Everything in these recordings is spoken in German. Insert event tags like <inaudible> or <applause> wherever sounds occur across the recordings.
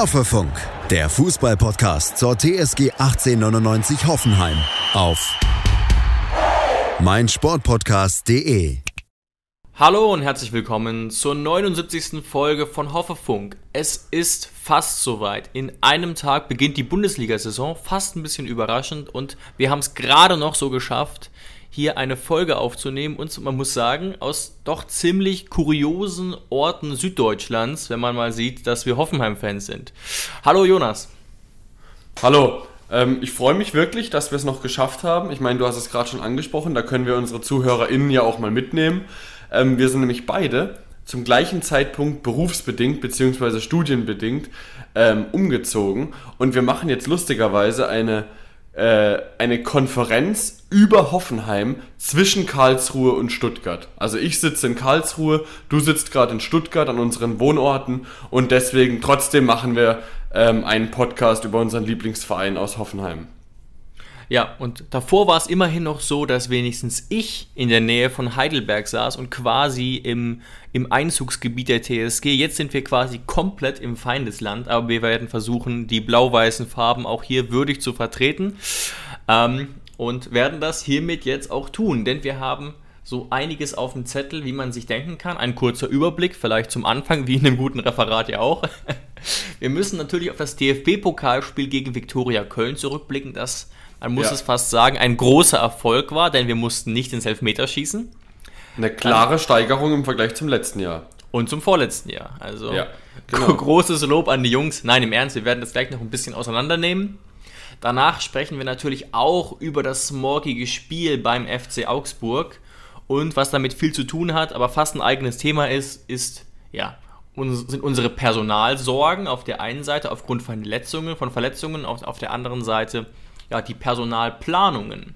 Hoffefunk, der Fußballpodcast zur TSG 1899 Hoffenheim auf meinsportpodcast.de. Hallo und herzlich willkommen zur 79. Folge von Hoffefunk. Es ist fast soweit. In einem Tag beginnt die Bundesliga-Saison, fast ein bisschen überraschend und wir haben es gerade noch so geschafft, hier eine Folge aufzunehmen und man muss sagen, aus doch ziemlich kuriosen Orten Süddeutschlands, wenn man mal sieht, dass wir Hoffenheim-Fans sind. Hallo Jonas. Hallo, ähm, ich freue mich wirklich, dass wir es noch geschafft haben. Ich meine, du hast es gerade schon angesprochen, da können wir unsere ZuhörerInnen ja auch mal mitnehmen. Ähm, wir sind nämlich beide zum gleichen Zeitpunkt berufsbedingt bzw. studienbedingt ähm, umgezogen und wir machen jetzt lustigerweise eine, eine Konferenz über Hoffenheim zwischen Karlsruhe und Stuttgart. Also ich sitze in Karlsruhe, du sitzt gerade in Stuttgart an unseren Wohnorten und deswegen trotzdem machen wir ähm, einen Podcast über unseren Lieblingsverein aus Hoffenheim. Ja, und davor war es immerhin noch so, dass wenigstens ich in der Nähe von Heidelberg saß und quasi im, im Einzugsgebiet der TSG. Jetzt sind wir quasi komplett im Feindesland, aber wir werden versuchen, die blau-weißen Farben auch hier würdig zu vertreten. Ähm, und werden das hiermit jetzt auch tun, denn wir haben so einiges auf dem Zettel, wie man sich denken kann. Ein kurzer Überblick, vielleicht zum Anfang, wie in einem guten Referat ja auch. <laughs> Wir müssen natürlich auf das DFB-Pokalspiel gegen Viktoria Köln zurückblicken, das man muss ja. es fast sagen, ein großer Erfolg war, denn wir mussten nicht ins Elfmeter schießen. Eine klare Steigerung im Vergleich zum letzten Jahr. Und zum vorletzten Jahr. Also ja, genau. großes Lob an die Jungs. Nein, im Ernst, wir werden das gleich noch ein bisschen auseinandernehmen. Danach sprechen wir natürlich auch über das smorkige Spiel beim FC Augsburg. Und was damit viel zu tun hat, aber fast ein eigenes Thema ist, ist, ja, sind unsere Personalsorgen auf der einen Seite aufgrund von Verletzungen, von Verletzungen, auf, auf der anderen Seite ja, die Personalplanungen.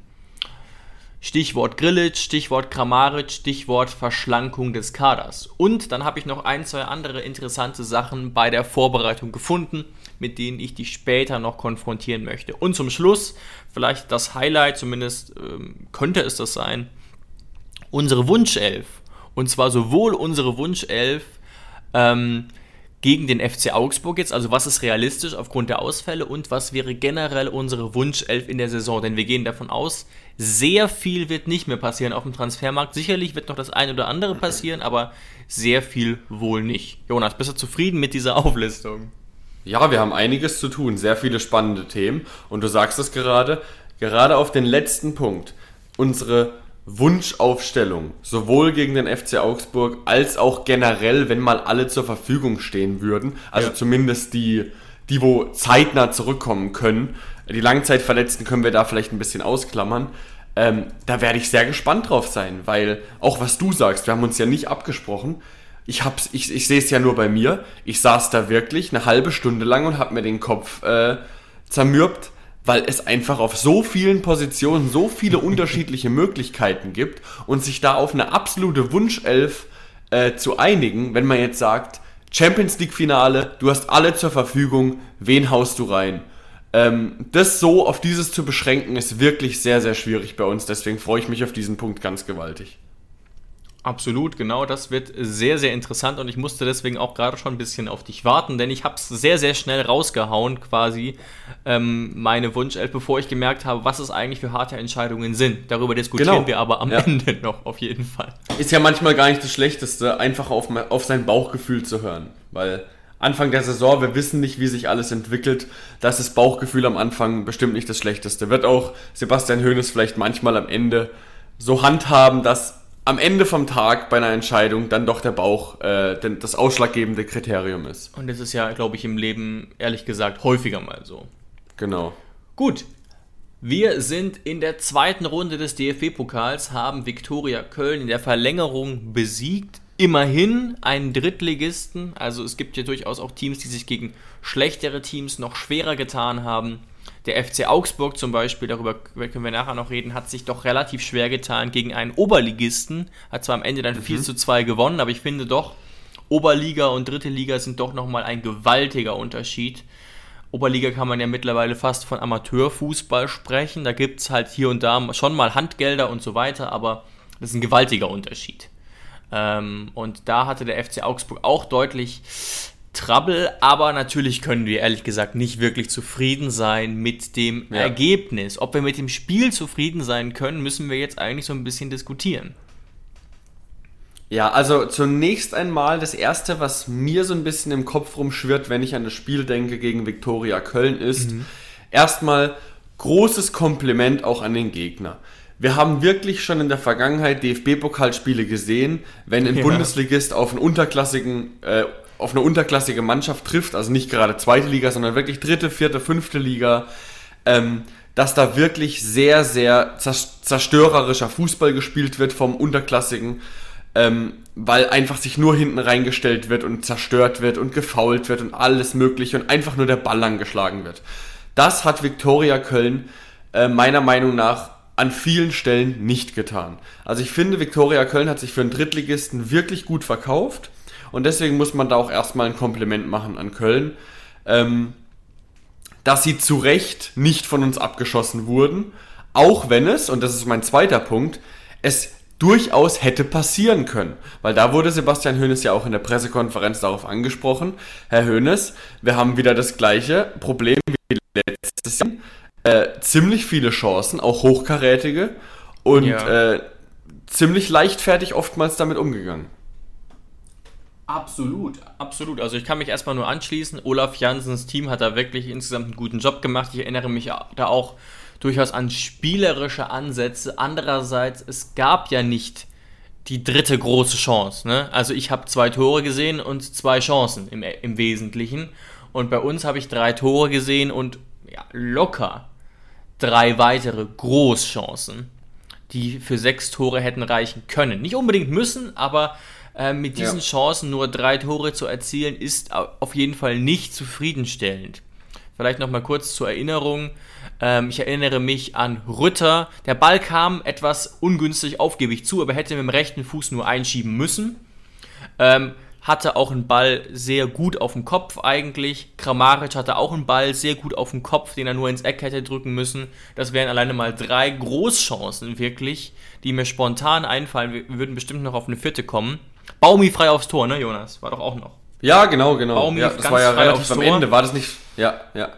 Stichwort Grillitsch, Stichwort Kramaric, Stichwort Verschlankung des Kaders. Und dann habe ich noch ein, zwei andere interessante Sachen bei der Vorbereitung gefunden, mit denen ich dich später noch konfrontieren möchte. Und zum Schluss, vielleicht das Highlight, zumindest ähm, könnte es das sein, unsere Wunschelf. Und zwar sowohl unsere Wunschelf ähm, gegen den FC Augsburg jetzt? Also was ist realistisch aufgrund der Ausfälle und was wäre generell unsere Wunschelf in der Saison? Denn wir gehen davon aus, sehr viel wird nicht mehr passieren auf dem Transfermarkt. Sicherlich wird noch das eine oder andere passieren, aber sehr viel wohl nicht. Jonas, bist du zufrieden mit dieser Auflistung? Ja, wir haben einiges zu tun, sehr viele spannende Themen und du sagst es gerade, gerade auf den letzten Punkt. Unsere Wunschaufstellung, sowohl gegen den FC Augsburg als auch generell, wenn mal alle zur Verfügung stehen würden, also ja. zumindest die, die wo zeitnah zurückkommen können. Die Langzeitverletzten können wir da vielleicht ein bisschen ausklammern. Ähm, da werde ich sehr gespannt drauf sein, weil auch was du sagst, wir haben uns ja nicht abgesprochen. Ich, hab's, ich, ich sehe es ja nur bei mir. Ich saß da wirklich eine halbe Stunde lang und habe mir den Kopf äh, zermürbt, weil es einfach auf so vielen Positionen so viele unterschiedliche Möglichkeiten gibt und sich da auf eine absolute Wunschelf äh, zu einigen, wenn man jetzt sagt, Champions League Finale, du hast alle zur Verfügung, wen haust du rein? Ähm, das so auf dieses zu beschränken, ist wirklich sehr, sehr schwierig bei uns. Deswegen freue ich mich auf diesen Punkt ganz gewaltig. Absolut, genau, das wird sehr, sehr interessant und ich musste deswegen auch gerade schon ein bisschen auf dich warten, denn ich habe es sehr, sehr schnell rausgehauen, quasi ähm, meine Wunschelf, bevor ich gemerkt habe, was es eigentlich für harte Entscheidungen sind. Darüber diskutieren genau. wir aber am ja. Ende noch auf jeden Fall. Ist ja manchmal gar nicht das Schlechteste, einfach auf, auf sein Bauchgefühl zu hören, weil Anfang der Saison, wir wissen nicht, wie sich alles entwickelt. Das ist Bauchgefühl am Anfang bestimmt nicht das Schlechteste. Wird auch Sebastian Hoeneß vielleicht manchmal am Ende so handhaben, dass am Ende vom Tag bei einer Entscheidung dann doch der Bauch äh, das ausschlaggebende Kriterium ist. Und das ist ja, glaube ich, im Leben ehrlich gesagt häufiger mal so. Genau. Gut. Wir sind in der zweiten Runde des DFB-Pokals, haben Viktoria Köln in der Verlängerung besiegt. Immerhin einen Drittligisten. Also es gibt ja durchaus auch Teams, die sich gegen schlechtere Teams noch schwerer getan haben. Der FC Augsburg zum Beispiel, darüber können wir nachher noch reden, hat sich doch relativ schwer getan gegen einen Oberligisten. Hat zwar am Ende dann mhm. 4 zu 2 gewonnen, aber ich finde doch, Oberliga und dritte Liga sind doch nochmal ein gewaltiger Unterschied. Oberliga kann man ja mittlerweile fast von Amateurfußball sprechen. Da gibt es halt hier und da schon mal Handgelder und so weiter, aber das ist ein gewaltiger Unterschied. Ähm, und da hatte der FC Augsburg auch deutlich Trouble, aber natürlich können wir ehrlich gesagt nicht wirklich zufrieden sein mit dem ja. Ergebnis. Ob wir mit dem Spiel zufrieden sein können, müssen wir jetzt eigentlich so ein bisschen diskutieren. Ja, also zunächst einmal das erste, was mir so ein bisschen im Kopf rumschwirrt, wenn ich an das Spiel denke gegen Viktoria Köln, ist mhm. erstmal großes Kompliment auch an den Gegner. Wir haben wirklich schon in der Vergangenheit DFB-Pokalspiele gesehen, wenn ein ja. Bundesligist auf einen unterklassigen äh, auf eine unterklassige Mannschaft trifft, also nicht gerade zweite Liga, sondern wirklich dritte, vierte, fünfte Liga, ähm, dass da wirklich sehr, sehr zerstörerischer Fußball gespielt wird vom Unterklassigen, ähm, weil einfach sich nur hinten reingestellt wird und zerstört wird und gefault wird und alles mögliche und einfach nur der Ball angeschlagen wird. Das hat Viktoria Köln äh, meiner Meinung nach an vielen Stellen nicht getan. Also ich finde, Viktoria Köln hat sich für einen Drittligisten wirklich gut verkauft. Und deswegen muss man da auch erstmal ein Kompliment machen an Köln, ähm, dass sie zu Recht nicht von uns abgeschossen wurden. Auch wenn es, und das ist mein zweiter Punkt, es durchaus hätte passieren können. Weil da wurde Sebastian Hoeneß ja auch in der Pressekonferenz darauf angesprochen. Herr Hoeneß, wir haben wieder das gleiche Problem wie letztes Jahr. Äh, ziemlich viele Chancen, auch hochkarätige und ja. äh, ziemlich leichtfertig oftmals damit umgegangen. Absolut, absolut. Also ich kann mich erstmal nur anschließen. Olaf Jansens Team hat da wirklich insgesamt einen guten Job gemacht. Ich erinnere mich da auch durchaus an spielerische Ansätze. Andererseits, es gab ja nicht die dritte große Chance. Ne? Also ich habe zwei Tore gesehen und zwei Chancen im, im Wesentlichen. Und bei uns habe ich drei Tore gesehen und ja, locker drei weitere Großchancen, die für sechs Tore hätten reichen können. Nicht unbedingt müssen, aber äh, mit diesen ja. Chancen nur drei Tore zu erzielen, ist auf jeden Fall nicht zufriedenstellend. Vielleicht nochmal kurz zur Erinnerung. Ähm, ich erinnere mich an Rütter. Der Ball kam etwas ungünstig auf, gebe ich zu, aber hätte mit dem rechten Fuß nur einschieben müssen. Ähm, hatte auch einen Ball sehr gut auf dem Kopf eigentlich. Kramaric hatte auch einen Ball sehr gut auf dem Kopf, den er nur ins Eck hätte drücken müssen. Das wären alleine mal drei Großchancen wirklich, die mir spontan einfallen. Wir würden bestimmt noch auf eine vierte kommen. Baumi frei aufs Tor, ne, Jonas? War doch auch noch. Ja, genau, genau. Baumi ja, das war ja relativ am Ende, war das nicht? Ja, ja.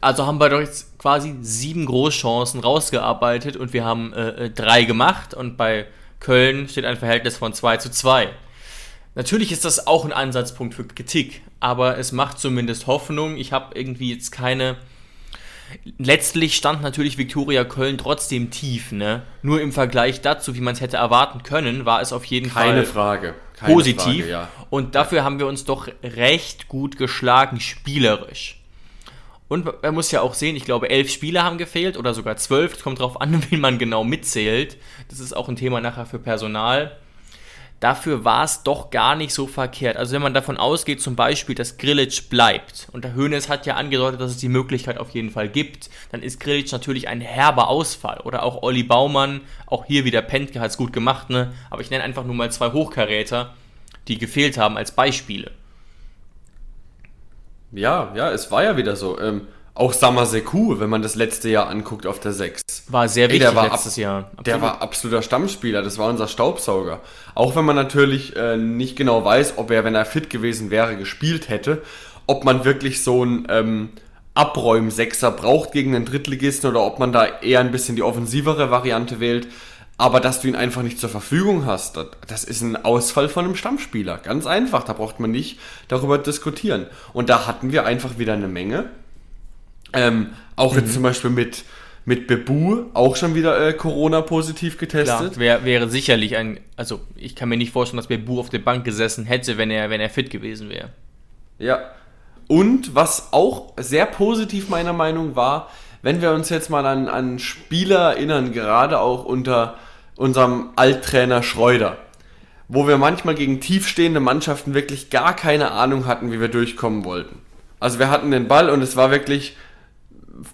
Also haben wir doch jetzt quasi sieben Großchancen rausgearbeitet und wir haben äh, äh drei gemacht und bei Köln steht ein Verhältnis von 2 zu 2. Natürlich ist das auch ein Ansatzpunkt für Kritik, aber es macht zumindest Hoffnung. Ich habe irgendwie jetzt keine Letztlich stand natürlich Viktoria Köln trotzdem tief, ne? Nur im Vergleich dazu, wie man es hätte erwarten können, war es auf jeden Keine Fall Frage. Keine positiv. Frage, ja. Und dafür haben wir uns doch recht gut geschlagen, spielerisch. Und man muss ja auch sehen, ich glaube, elf Spieler haben gefehlt oder sogar zwölf. Es kommt darauf an, <laughs> wie man genau mitzählt. Das ist auch ein Thema nachher für Personal dafür war es doch gar nicht so verkehrt. Also wenn man davon ausgeht, zum Beispiel, dass Grillitsch bleibt, und der Hönes hat ja angedeutet, dass es die Möglichkeit auf jeden Fall gibt, dann ist Grillitsch natürlich ein herber Ausfall. Oder auch Olli Baumann, auch hier wieder Pentke hat es gut gemacht, ne? Aber ich nenne einfach nur mal zwei Hochkaräter, die gefehlt haben als Beispiele. Ja, ja, es war ja wieder so. Ähm, auch Samaseku, wenn man das letzte Jahr anguckt auf der 6. War sehr wichtig Ey, war letztes Jahr. Absolut. Der war absoluter Stammspieler, das war unser Staubsauger. Auch wenn man natürlich äh, nicht genau weiß, ob er, wenn er fit gewesen wäre, gespielt hätte, ob man wirklich so einen ähm, Abräum-Sechser braucht gegen einen Drittligisten oder ob man da eher ein bisschen die offensivere Variante wählt. Aber dass du ihn einfach nicht zur Verfügung hast, das ist ein Ausfall von einem Stammspieler. Ganz einfach, da braucht man nicht darüber diskutieren. Und da hatten wir einfach wieder eine Menge ähm, auch mhm. jetzt zum Beispiel mit, mit Bebu auch schon wieder äh, Corona-positiv getestet. Klar, wär, wäre sicherlich ein, also ich kann mir nicht vorstellen, dass Bebu auf der Bank gesessen hätte, wenn er, wenn er fit gewesen wäre. Ja. Und was auch sehr positiv meiner Meinung war, wenn wir uns jetzt mal an, an Spieler erinnern, gerade auch unter unserem Alttrainer Schreuder, wo wir manchmal gegen tiefstehende Mannschaften wirklich gar keine Ahnung hatten, wie wir durchkommen wollten. Also wir hatten den Ball und es war wirklich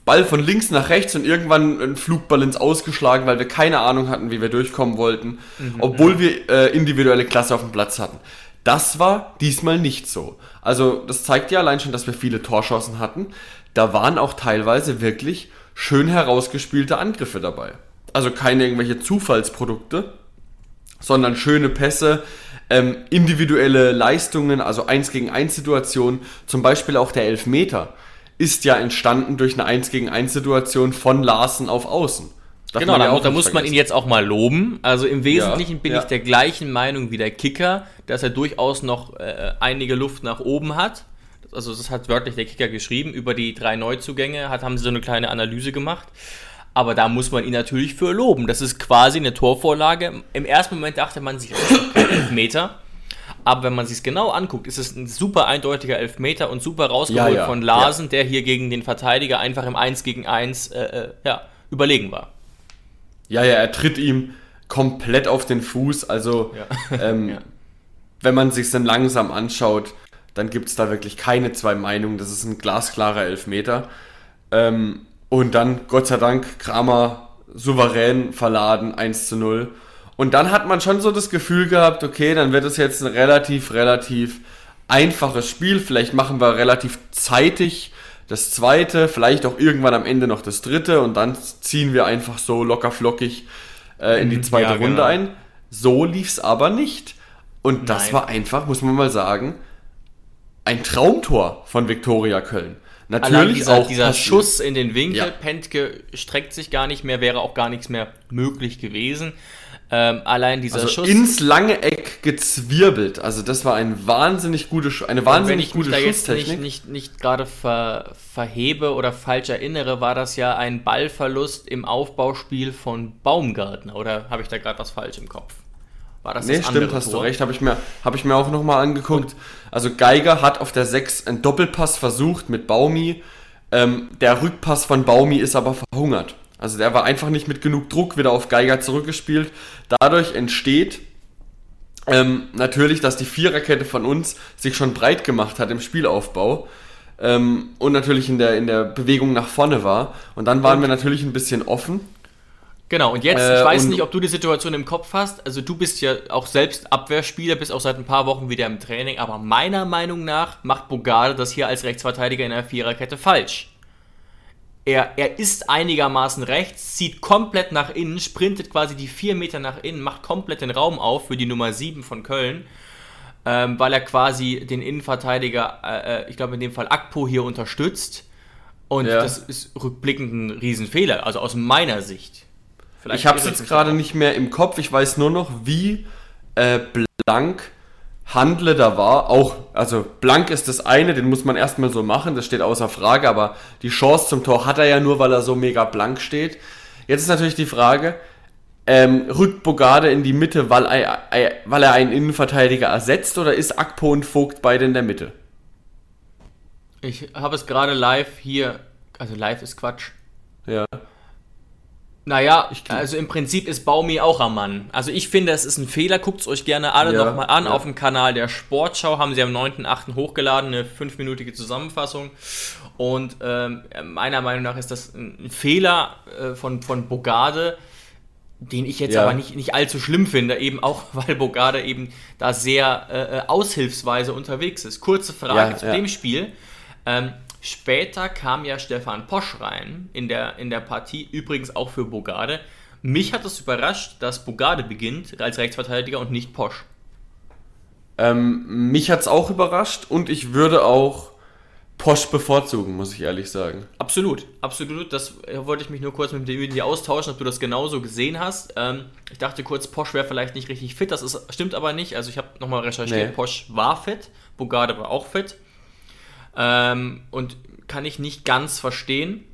Ball von links nach rechts und irgendwann ein Flugball ins Ausgeschlagen, weil wir keine Ahnung hatten, wie wir durchkommen wollten, mhm, obwohl ja. wir äh, individuelle Klasse auf dem Platz hatten. Das war diesmal nicht so. Also das zeigt ja allein schon, dass wir viele Torschancen hatten. Da waren auch teilweise wirklich schön herausgespielte Angriffe dabei. Also keine irgendwelche Zufallsprodukte, sondern schöne Pässe, ähm, individuelle Leistungen, also 1 gegen 1 Situationen, zum Beispiel auch der Elfmeter, ist ja entstanden durch eine 1 gegen 1 Situation von Larsen auf Außen. Darf genau, da, da muss man ihn jetzt auch mal loben. Also im Wesentlichen ja, bin ja. ich der gleichen Meinung wie der Kicker, dass er durchaus noch äh, einige Luft nach oben hat. Also das hat wörtlich der Kicker geschrieben. Über die drei Neuzugänge hat, haben sie so eine kleine Analyse gemacht. Aber da muss man ihn natürlich für loben. Das ist quasi eine Torvorlage. Im ersten Moment dachte man sich, Elfmeter. Aber wenn man sich es genau anguckt, ist es ein super eindeutiger Elfmeter und super rausgeholt ja, ja, von Larsen, ja. der hier gegen den Verteidiger einfach im 1 gegen 1 äh, äh, ja, überlegen war. Ja, ja, er tritt ihm komplett auf den Fuß. Also, <laughs> ähm, wenn man sich dann langsam anschaut, dann gibt es da wirklich keine zwei Meinungen. Das ist ein glasklarer Elfmeter. Ähm, und dann, Gott sei Dank, Kramer souverän verladen, 1 zu 0. Und dann hat man schon so das Gefühl gehabt, okay, dann wird es jetzt ein relativ, relativ einfaches Spiel. Vielleicht machen wir relativ zeitig das zweite, vielleicht auch irgendwann am Ende noch das dritte und dann ziehen wir einfach so locker flockig äh, in die mhm. zweite ja, Runde genau. ein. So lief es aber nicht. Und das Nein. war einfach, muss man mal sagen, ein Traumtor von Viktoria Köln. Natürlich dieser, auch dieser Schuss in den Winkel, ja. Pentke streckt sich gar nicht mehr, wäre auch gar nichts mehr möglich gewesen. Ähm, allein dieser also Schuss. ins lange Eck gezwirbelt. Also das war ein wahnsinnig gute, eine wahnsinnig gute Schusstechnik. Wenn ich mich da jetzt nicht, nicht, nicht gerade ver, verhebe oder falsch erinnere, war das ja ein Ballverlust im Aufbauspiel von Baumgartner. Oder habe ich da gerade was falsch im Kopf? War das nee, das stimmt, hast Tor? du recht. Habe ich, mir, hab ich mir auch nochmal angeguckt. Also Geiger hat auf der 6 einen Doppelpass versucht mit Baumi. Ähm, der Rückpass von Baumi ist aber verhungert. Also der war einfach nicht mit genug Druck wieder auf Geiger zurückgespielt. Dadurch entsteht ähm, natürlich, dass die Viererkette von uns sich schon breit gemacht hat im Spielaufbau. Ähm, und natürlich in der, in der Bewegung nach vorne war. Und dann waren wir natürlich ein bisschen offen Genau, und jetzt, äh, ich weiß nicht, ob du die Situation im Kopf hast. Also, du bist ja auch selbst Abwehrspieler, bist auch seit ein paar Wochen wieder im Training, aber meiner Meinung nach macht Bogarde das hier als Rechtsverteidiger in der Viererkette falsch. Er, er ist einigermaßen rechts, zieht komplett nach innen, sprintet quasi die vier Meter nach innen, macht komplett den Raum auf für die Nummer 7 von Köln, ähm, weil er quasi den Innenverteidiger, äh, äh, ich glaube in dem Fall Akpo hier unterstützt. Und ja. das ist rückblickend ein Riesenfehler, also aus meiner Sicht. Vielleicht ich habe es jetzt gerade nicht mehr im Kopf. Ich weiß nur noch, wie äh, blank Handle da war. Auch, also blank ist das eine, den muss man erstmal so machen, das steht außer Frage, aber die Chance zum Tor hat er ja nur, weil er so mega blank steht. Jetzt ist natürlich die Frage, ähm, rückt Bogarde in die Mitte, weil er, weil er einen Innenverteidiger ersetzt oder ist Akpo und Vogt beide in der Mitte? Ich habe es gerade live hier, also live ist Quatsch. Ja. Naja, also im Prinzip ist Baumi auch am Mann. Also ich finde, es ist ein Fehler. Guckt es euch gerne alle ja, nochmal an. Ja. Auf dem Kanal der Sportschau haben sie am 9.8. hochgeladen, eine fünfminütige Zusammenfassung. Und ähm, meiner Meinung nach ist das ein Fehler äh, von, von Bogarde, den ich jetzt ja. aber nicht, nicht allzu schlimm finde, eben auch, <laughs> weil Bogarde eben da sehr äh, äh aushilfsweise unterwegs ist. Kurze Frage zu dem Spiel. Ähm, Später kam ja Stefan Posch rein in der, in der Partie, übrigens auch für Bogarde. Mich hat es überrascht, dass Bogarde beginnt als Rechtsverteidiger und nicht Posch. Ähm, mich hat es auch überrascht und ich würde auch Posch bevorzugen, muss ich ehrlich sagen. Absolut, absolut. Das wollte ich mich nur kurz mit dir austauschen, ob du das genauso gesehen hast. Ähm, ich dachte kurz, Posch wäre vielleicht nicht richtig fit, das ist, stimmt aber nicht. Also ich habe nochmal recherchiert, nee. Posch war fit, Bogarde war auch fit. Ähm, und kann ich nicht ganz verstehen.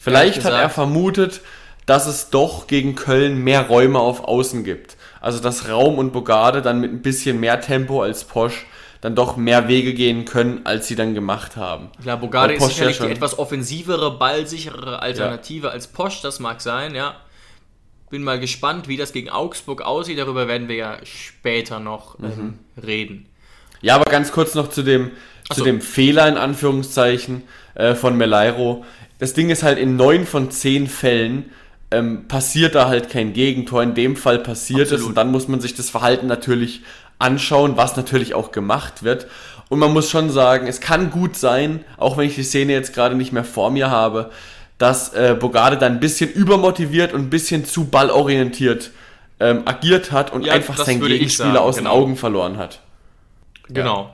Vielleicht hat er vermutet, dass es doch gegen Köln mehr Räume auf Außen gibt. Also dass Raum und Bogarde dann mit ein bisschen mehr Tempo als Posch dann doch mehr Wege gehen können, als sie dann gemacht haben. Klar, Bogarde ist sicherlich ja die etwas offensivere, ballsicherere Alternative ja. als Posch, das mag sein, ja. Bin mal gespannt, wie das gegen Augsburg aussieht. Darüber werden wir ja später noch ähm, mhm. reden. Ja, aber ganz kurz noch zu dem, zu so. dem Fehler in Anführungszeichen äh, von Melairo. Das Ding ist halt in neun von zehn Fällen ähm, passiert da halt kein Gegentor. In dem Fall passiert Absolut. es und dann muss man sich das Verhalten natürlich anschauen, was natürlich auch gemacht wird. Und man muss schon sagen, es kann gut sein, auch wenn ich die Szene jetzt gerade nicht mehr vor mir habe, dass äh, Bogarde dann ein bisschen übermotiviert und ein bisschen zu ballorientiert ähm, agiert hat und ja, einfach seinen Gegenspieler aus genau. den Augen verloren hat. Genau.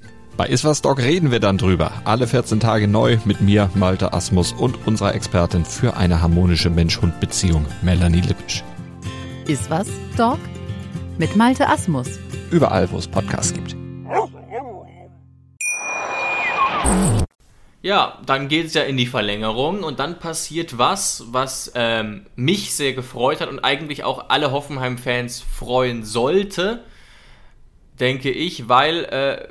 Bei Iswas Dog reden wir dann drüber. Alle 14 Tage neu mit mir, Malte Asmus und unserer Expertin für eine harmonische Mensch-Hund-Beziehung, Melanie Lippisch. Iswas Dog mit Malte Asmus. Überall, wo es Podcasts gibt. Ja, dann geht es ja in die Verlängerung und dann passiert was, was ähm, mich sehr gefreut hat und eigentlich auch alle Hoffenheim-Fans freuen sollte, denke ich, weil äh,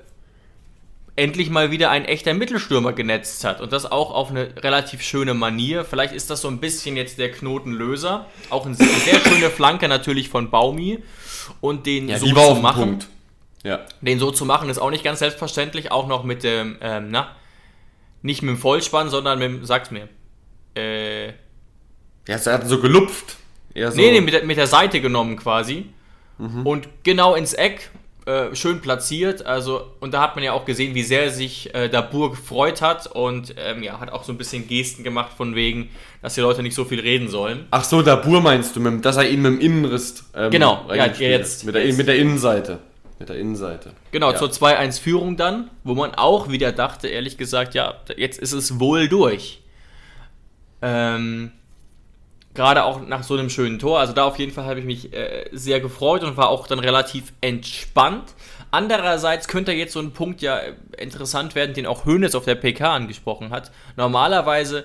endlich mal wieder ein echter Mittelstürmer genetzt hat und das auch auf eine relativ schöne Manier. Vielleicht ist das so ein bisschen jetzt der Knotenlöser. Auch eine sehr schöne Flanke natürlich von Baumi und den ja, so zu machen. Ja. Den so zu machen ist auch nicht ganz selbstverständlich, auch noch mit dem ähm, na nicht mit dem Vollspann, sondern mit dem, sag's mir. Äh. Ja, er hat so gelupft. Eher so. Nee, nee, mit der, mit der Seite genommen quasi. Mhm. Und genau ins Eck, äh, schön platziert. Also, und da hat man ja auch gesehen, wie sehr sich äh, Dabur gefreut hat und ähm, ja, hat auch so ein bisschen Gesten gemacht von wegen, dass die Leute nicht so viel reden sollen. Ach so, Dabur meinst du, dass er ihn mit dem Innenriss. Ähm, genau, ja, jetzt. Mit der, jetzt. mit der Innenseite. Mit der Innenseite. Genau, ja. zur 2-1-Führung dann, wo man auch wieder dachte, ehrlich gesagt, ja, jetzt ist es wohl durch. Ähm, Gerade auch nach so einem schönen Tor. Also da auf jeden Fall habe ich mich äh, sehr gefreut und war auch dann relativ entspannt. Andererseits könnte jetzt so ein Punkt ja äh, interessant werden, den auch Hoeneß auf der PK angesprochen hat. Normalerweise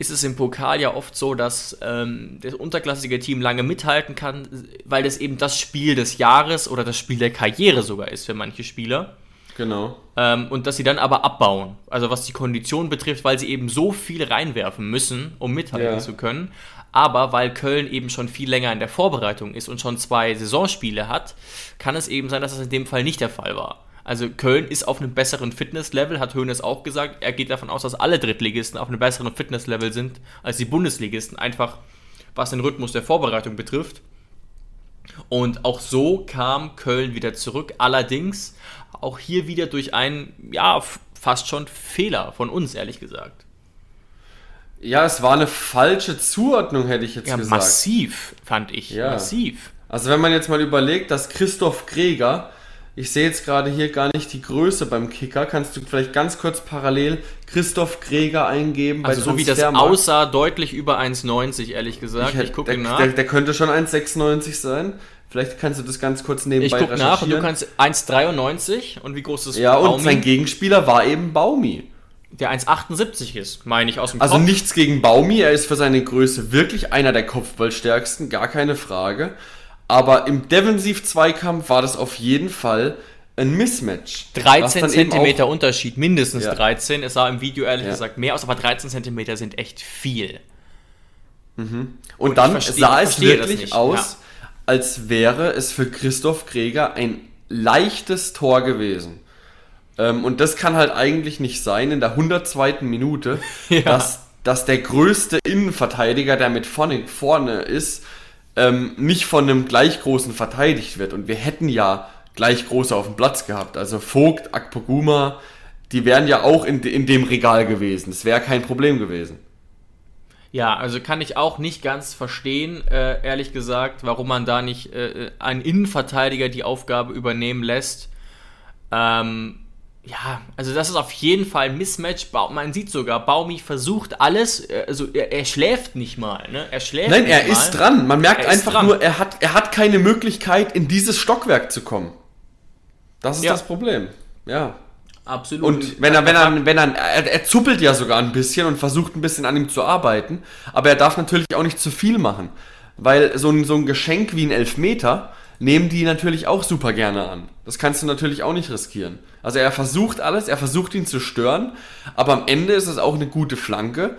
ist es im Pokal ja oft so, dass ähm, das unterklassige Team lange mithalten kann, weil das eben das Spiel des Jahres oder das Spiel der Karriere sogar ist für manche Spieler. Genau. Ähm, und dass sie dann aber abbauen. Also was die Kondition betrifft, weil sie eben so viel reinwerfen müssen, um mithalten ja. zu können. Aber weil Köln eben schon viel länger in der Vorbereitung ist und schon zwei Saisonspiele hat, kann es eben sein, dass das in dem Fall nicht der Fall war. Also Köln ist auf einem besseren Fitnesslevel, hat Hoeneß auch gesagt. Er geht davon aus, dass alle Drittligisten auf einem besseren Fitnesslevel sind als die Bundesligisten, einfach was den Rhythmus der Vorbereitung betrifft. Und auch so kam Köln wieder zurück. Allerdings auch hier wieder durch einen, ja, fast schon Fehler von uns, ehrlich gesagt. Ja, es war eine falsche Zuordnung, hätte ich jetzt ja, gesagt. Massiv, fand ich. Ja. Massiv. Also wenn man jetzt mal überlegt, dass Christoph Greger ich sehe jetzt gerade hier gar nicht die Größe beim Kicker. Kannst du vielleicht ganz kurz parallel Christoph Gräger eingeben? Also so wie das aussah, deutlich über 1,90 ehrlich gesagt. Ich, ich gucke nach. Der, der, könnte schon 1,96 sein. Vielleicht kannst du das ganz kurz nebenbei Ich gucke nach und du kannst 1,93 und wie groß ist Ja, Baumi? und sein Gegenspieler war eben Baumi. Der 1,78 ist, meine ich, aus dem Also Kopf. nichts gegen Baumi, er ist für seine Größe wirklich einer der Kopfballstärksten, gar keine Frage. Aber im Defensiv-Zweikampf war das auf jeden Fall ein Mismatch. 13 Zentimeter Unterschied, mindestens ja. 13. Es sah im Video ehrlich ja. gesagt mehr aus, aber 13 Zentimeter sind echt viel. Mhm. Und, Und, dann verstehe, sah es wirklich aus, ja. als wäre es für Christoph Gräger ein leichtes Tor gewesen. Ähm, und das kann halt eigentlich nicht sein in der 102. Minute, <laughs> dass, dass der größte Innenverteidiger, der mit vorne, vorne ist, ähm, nicht von einem gleich großen verteidigt wird. Und wir hätten ja gleich große auf dem Platz gehabt. Also Vogt, Akpoguma, die wären ja auch in, in dem Regal gewesen. Es wäre kein Problem gewesen. Ja, also kann ich auch nicht ganz verstehen, äh, ehrlich gesagt, warum man da nicht äh, einen Innenverteidiger die Aufgabe übernehmen lässt. Ähm, ja, also das ist auf jeden Fall ein Mismatch. Man sieht sogar, Baumi versucht alles, äh, also er, er schläft nicht mal, ne? Er schläft Nein, er ist dran. Man merkt er einfach nur, er hat, er hat keine Möglichkeit, in dieses Stockwerk zu kommen. Das ist ja. das Problem. Ja. Absolut. Und wenn er, wenn er, wenn er, er, er zuppelt ja sogar ein bisschen und versucht ein bisschen an ihm zu arbeiten, aber er darf natürlich auch nicht zu viel machen. Weil so ein, so ein Geschenk wie ein Elfmeter, nehmen die natürlich auch super gerne an. Das kannst du natürlich auch nicht riskieren. Also er versucht alles, er versucht ihn zu stören, aber am Ende ist es auch eine gute Flanke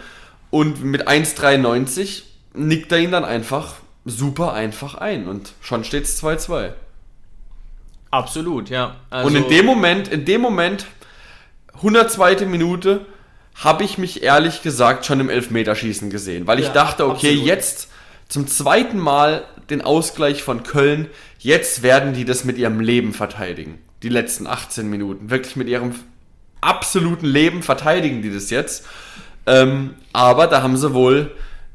und mit 1,93 nickt er ihn dann einfach super einfach ein und schon steht es 2-2. Absolut, ja. Also und in dem Moment, in dem Moment, 102. Minute, habe ich mich ehrlich gesagt schon im Elfmeterschießen gesehen, weil ich ja, dachte, okay, absolut. jetzt zum zweiten Mal den Ausgleich von Köln, jetzt werden die das mit ihrem Leben verteidigen. Die letzten 18 Minuten. Wirklich mit ihrem absoluten Leben verteidigen die das jetzt. Ähm, aber da haben sie wohl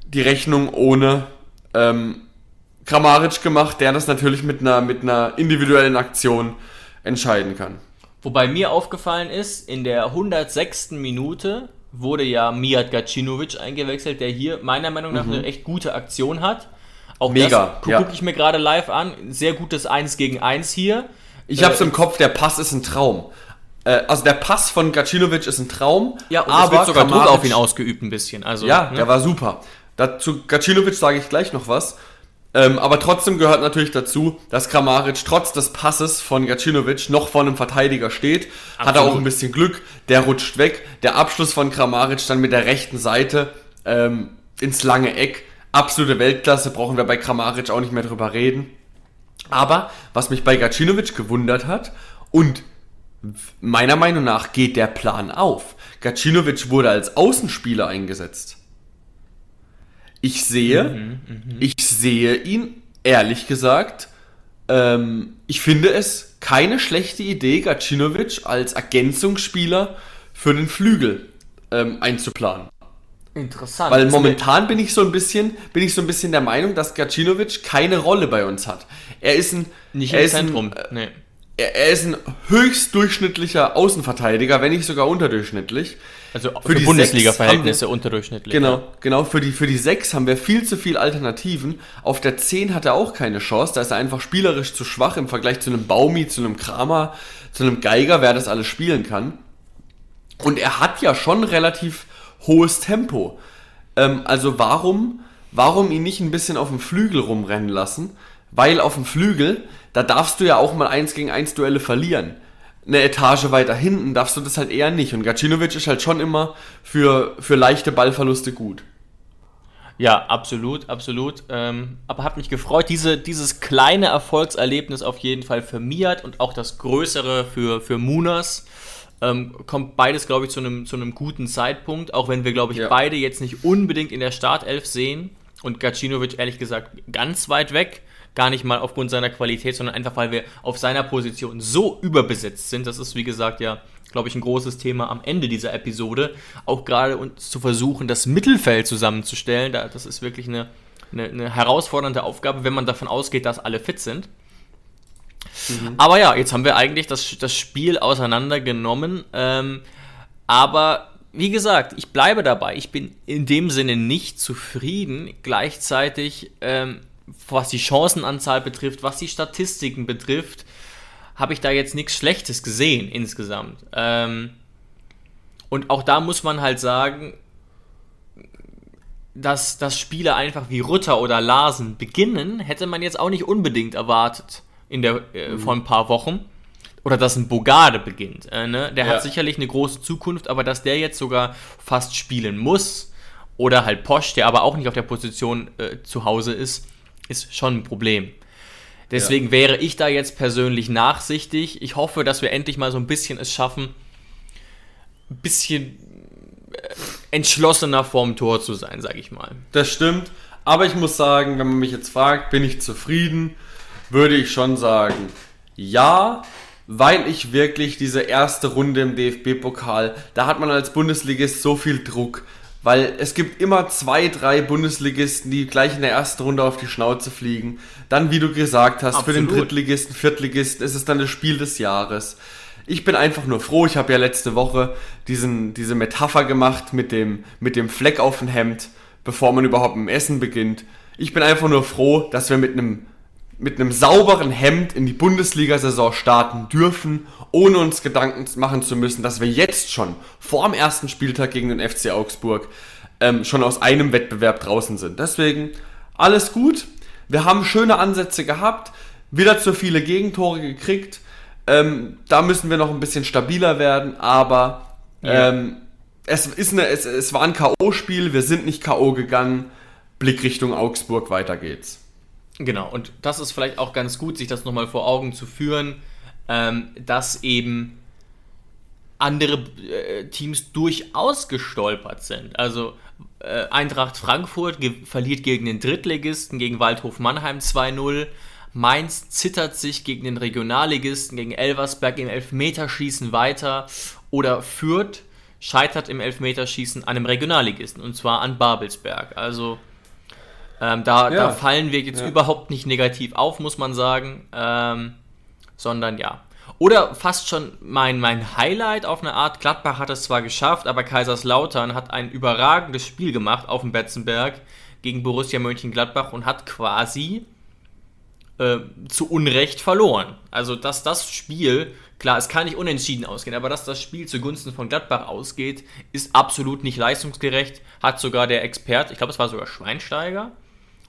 die Rechnung ohne ähm, Kramaric gemacht, der das natürlich mit einer, mit einer individuellen Aktion entscheiden kann. Wobei mir aufgefallen ist, in der 106. Minute wurde ja Mijat Gacinovic eingewechselt, der hier meiner Meinung nach mhm. eine echt gute Aktion hat. Auch Mega, das gucke ja. ich mir gerade live an. Sehr gutes 1 gegen 1 hier. Ich äh, hab's im Kopf, der Pass ist ein Traum. Äh, also der Pass von Gacinovic ist ein Traum. Ja, und aber es wird sogar Kramaric, Druck auf ihn ausgeübt ein bisschen. Also, ja, ne? der war super. Dazu Gacinovic sage ich gleich noch was. Ähm, aber trotzdem gehört natürlich dazu, dass Kramaric trotz des Passes von Gacinovic noch vor einem Verteidiger steht. Absolut. Hat er auch ein bisschen Glück, der rutscht weg. Der Abschluss von Kramaric dann mit der rechten Seite ähm, ins lange Eck. Absolute Weltklasse, brauchen wir bei Kramaric auch nicht mehr drüber reden. Aber was mich bei Gacinovic gewundert hat und meiner Meinung nach geht der Plan auf. Gacinovic wurde als Außenspieler eingesetzt. Ich sehe, mhm, mh. ich sehe ihn, ehrlich gesagt, ähm, ich finde es keine schlechte Idee, Gacinovic als Ergänzungsspieler für den Flügel ähm, einzuplanen. Interessant. Weil momentan bin ich so ein bisschen, bin ich so ein bisschen der Meinung, dass Gacinovic keine Rolle bei uns hat. Er ist ein, nicht im Zentrum. Ein, nee. er, er, ist ein höchst durchschnittlicher Außenverteidiger, wenn nicht sogar unterdurchschnittlich. Also für, für Bundesliga-Verhältnisse unterdurchschnittlich. Genau, ja. genau. Für die, für die 6 haben wir viel zu viele Alternativen. Auf der 10 hat er auch keine Chance. Da ist er einfach spielerisch zu schwach im Vergleich zu einem Baumi, zu einem Kramer, zu einem Geiger, wer das alles spielen kann. Und er hat ja schon relativ hohes Tempo. Ähm, also warum, warum ihn nicht ein bisschen auf dem Flügel rumrennen lassen? Weil auf dem Flügel, da darfst du ja auch mal 1 gegen 1 Duelle verlieren eine Etage weiter hinten darfst du das halt eher nicht. Und Gacinovic ist halt schon immer für, für leichte Ballverluste gut. Ja, absolut, absolut. Ähm, aber hat mich gefreut, diese, dieses kleine Erfolgserlebnis auf jeden Fall für Miat und auch das größere für, für Munas. Ähm, kommt beides, glaube ich, zu einem, zu einem guten Zeitpunkt, auch wenn wir, glaube ich, ja. beide jetzt nicht unbedingt in der Startelf sehen und Gacinovic ehrlich gesagt ganz weit weg gar nicht mal aufgrund seiner Qualität, sondern einfach, weil wir auf seiner Position so überbesetzt sind. Das ist, wie gesagt, ja, glaube ich, ein großes Thema am Ende dieser Episode. Auch gerade uns zu versuchen, das Mittelfeld zusammenzustellen. Das ist wirklich eine, eine, eine herausfordernde Aufgabe, wenn man davon ausgeht, dass alle fit sind. Mhm. Aber ja, jetzt haben wir eigentlich das, das Spiel auseinandergenommen. Ähm, aber wie gesagt, ich bleibe dabei. Ich bin in dem Sinne nicht zufrieden. Gleichzeitig ähm, was die Chancenanzahl betrifft, was die Statistiken betrifft, habe ich da jetzt nichts Schlechtes gesehen insgesamt. Ähm, und auch da muss man halt sagen, dass, dass Spiele einfach wie Rutter oder Larsen beginnen, hätte man jetzt auch nicht unbedingt erwartet in der, äh, mhm. vor ein paar Wochen. Oder dass ein Bogarde beginnt. Äh, ne? Der ja. hat sicherlich eine große Zukunft, aber dass der jetzt sogar fast spielen muss, oder halt Posch, der aber auch nicht auf der Position äh, zu Hause ist, ist schon ein Problem. Deswegen ja. wäre ich da jetzt persönlich nachsichtig. Ich hoffe, dass wir endlich mal so ein bisschen es schaffen, ein bisschen äh, entschlossener vorm Tor zu sein, sag ich mal. Das stimmt. Aber ich muss sagen, wenn man mich jetzt fragt, bin ich zufrieden, würde ich schon sagen, ja, weil ich wirklich diese erste Runde im DFB-Pokal, da hat man als Bundesligist so viel Druck. Weil es gibt immer zwei, drei Bundesligisten, die gleich in der ersten Runde auf die Schnauze fliegen. Dann, wie du gesagt hast, Absolut. für den Drittligisten, Viertligisten ist es dann das Spiel des Jahres. Ich bin einfach nur froh. Ich habe ja letzte Woche diesen, diese Metapher gemacht mit dem, mit dem Fleck auf dem Hemd, bevor man überhaupt im Essen beginnt. Ich bin einfach nur froh, dass wir mit einem mit einem sauberen Hemd in die Bundesliga-Saison starten dürfen, ohne uns Gedanken machen zu müssen, dass wir jetzt schon vor dem ersten Spieltag gegen den FC Augsburg ähm, schon aus einem Wettbewerb draußen sind. Deswegen alles gut. Wir haben schöne Ansätze gehabt, wieder zu viele Gegentore gekriegt. Ähm, da müssen wir noch ein bisschen stabiler werden, aber ja. ähm, es, ist eine, es, es war ein K.O.-Spiel, wir sind nicht K.O. gegangen. Blick Richtung Augsburg, weiter geht's. Genau, und das ist vielleicht auch ganz gut, sich das nochmal vor Augen zu führen. ähm, dass eben andere äh, Teams durchaus gestolpert sind. Also äh, Eintracht Frankfurt verliert gegen den Drittligisten, gegen Waldhof Mannheim 2-0. Mainz zittert sich gegen den Regionalligisten, gegen Elversberg im Elfmeterschießen weiter. Oder Fürth scheitert im Elfmeterschießen an einem Regionalligisten, und zwar an Babelsberg. Also ähm, da, ja. da, fallen wir jetzt ja. überhaupt nicht negativ auf, muss man sagen. Ähm, sondern ja, oder fast schon mein, mein Highlight auf eine Art. Gladbach hat es zwar geschafft, aber Kaiserslautern hat ein überragendes Spiel gemacht auf dem Betzenberg gegen Borussia Mönchengladbach und hat quasi äh, zu Unrecht verloren. Also, dass das Spiel, klar, es kann nicht unentschieden ausgehen, aber dass das Spiel zugunsten von Gladbach ausgeht, ist absolut nicht leistungsgerecht. Hat sogar der Expert, ich glaube, es war sogar Schweinsteiger,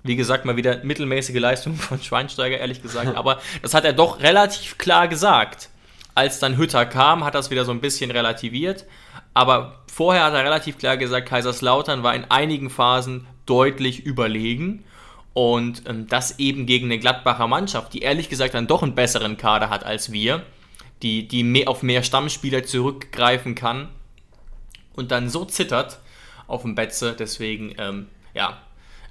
wie gesagt, mal wieder mittelmäßige Leistung <laughs> von Schweinsteiger, ehrlich gesagt. Aber das hat er doch relativ klar gesagt. Als dann Hütter kam, hat das wieder so ein bisschen relativiert. Aber vorher hat er relativ klar gesagt, Kaiserslautern war in einigen Phasen deutlich überlegen. Und ähm, das eben gegen eine Gladbacher Mannschaft, die ehrlich gesagt dann doch einen besseren Kader hat als wir, die, die mehr, auf mehr Stammspieler zurückgreifen kann und dann so zittert auf dem Betze. Deswegen, ähm, ja,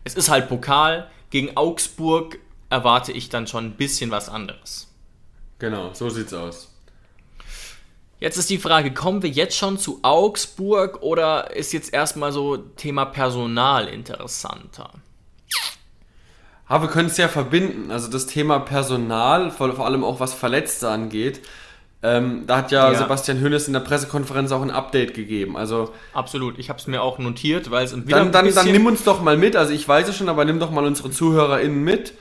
es ist halt Pokal. Gegen Augsburg erwarte ich dann schon ein bisschen was anderes. Genau, so sieht's aus. Jetzt ist die Frage, kommen wir jetzt schon zu Augsburg oder ist jetzt erstmal so Thema Personal interessanter? Aber wir können es ja verbinden. Also das Thema Personal, vor allem auch was Verletzte angeht, ähm, da hat ja, ja, Sebastian Hönes in der Pressekonferenz auch ein Update gegeben. Also absolut. Ich habe es mir auch notiert, weil es dann, dann, dann nimm uns doch mal mit. Also ich weiß es schon, aber nimm doch mal unsere ZuhörerInnen mit.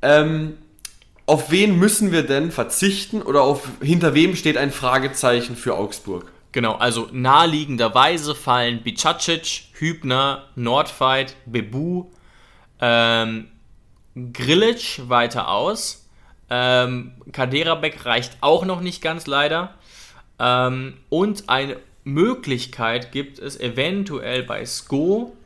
Ähm, auf wen müssen wir denn verzichten oder auf hinter wem steht ein Fragezeichen für Augsburg? Genau, also naheliegenderweise fallen Bicacic, Hübner, Nordfight, Bebu, ähm, Grilic weiter aus. Ähm, Kaderabek reicht auch noch nicht ganz leider. Ähm, und eine Möglichkeit gibt es eventuell bei Sko,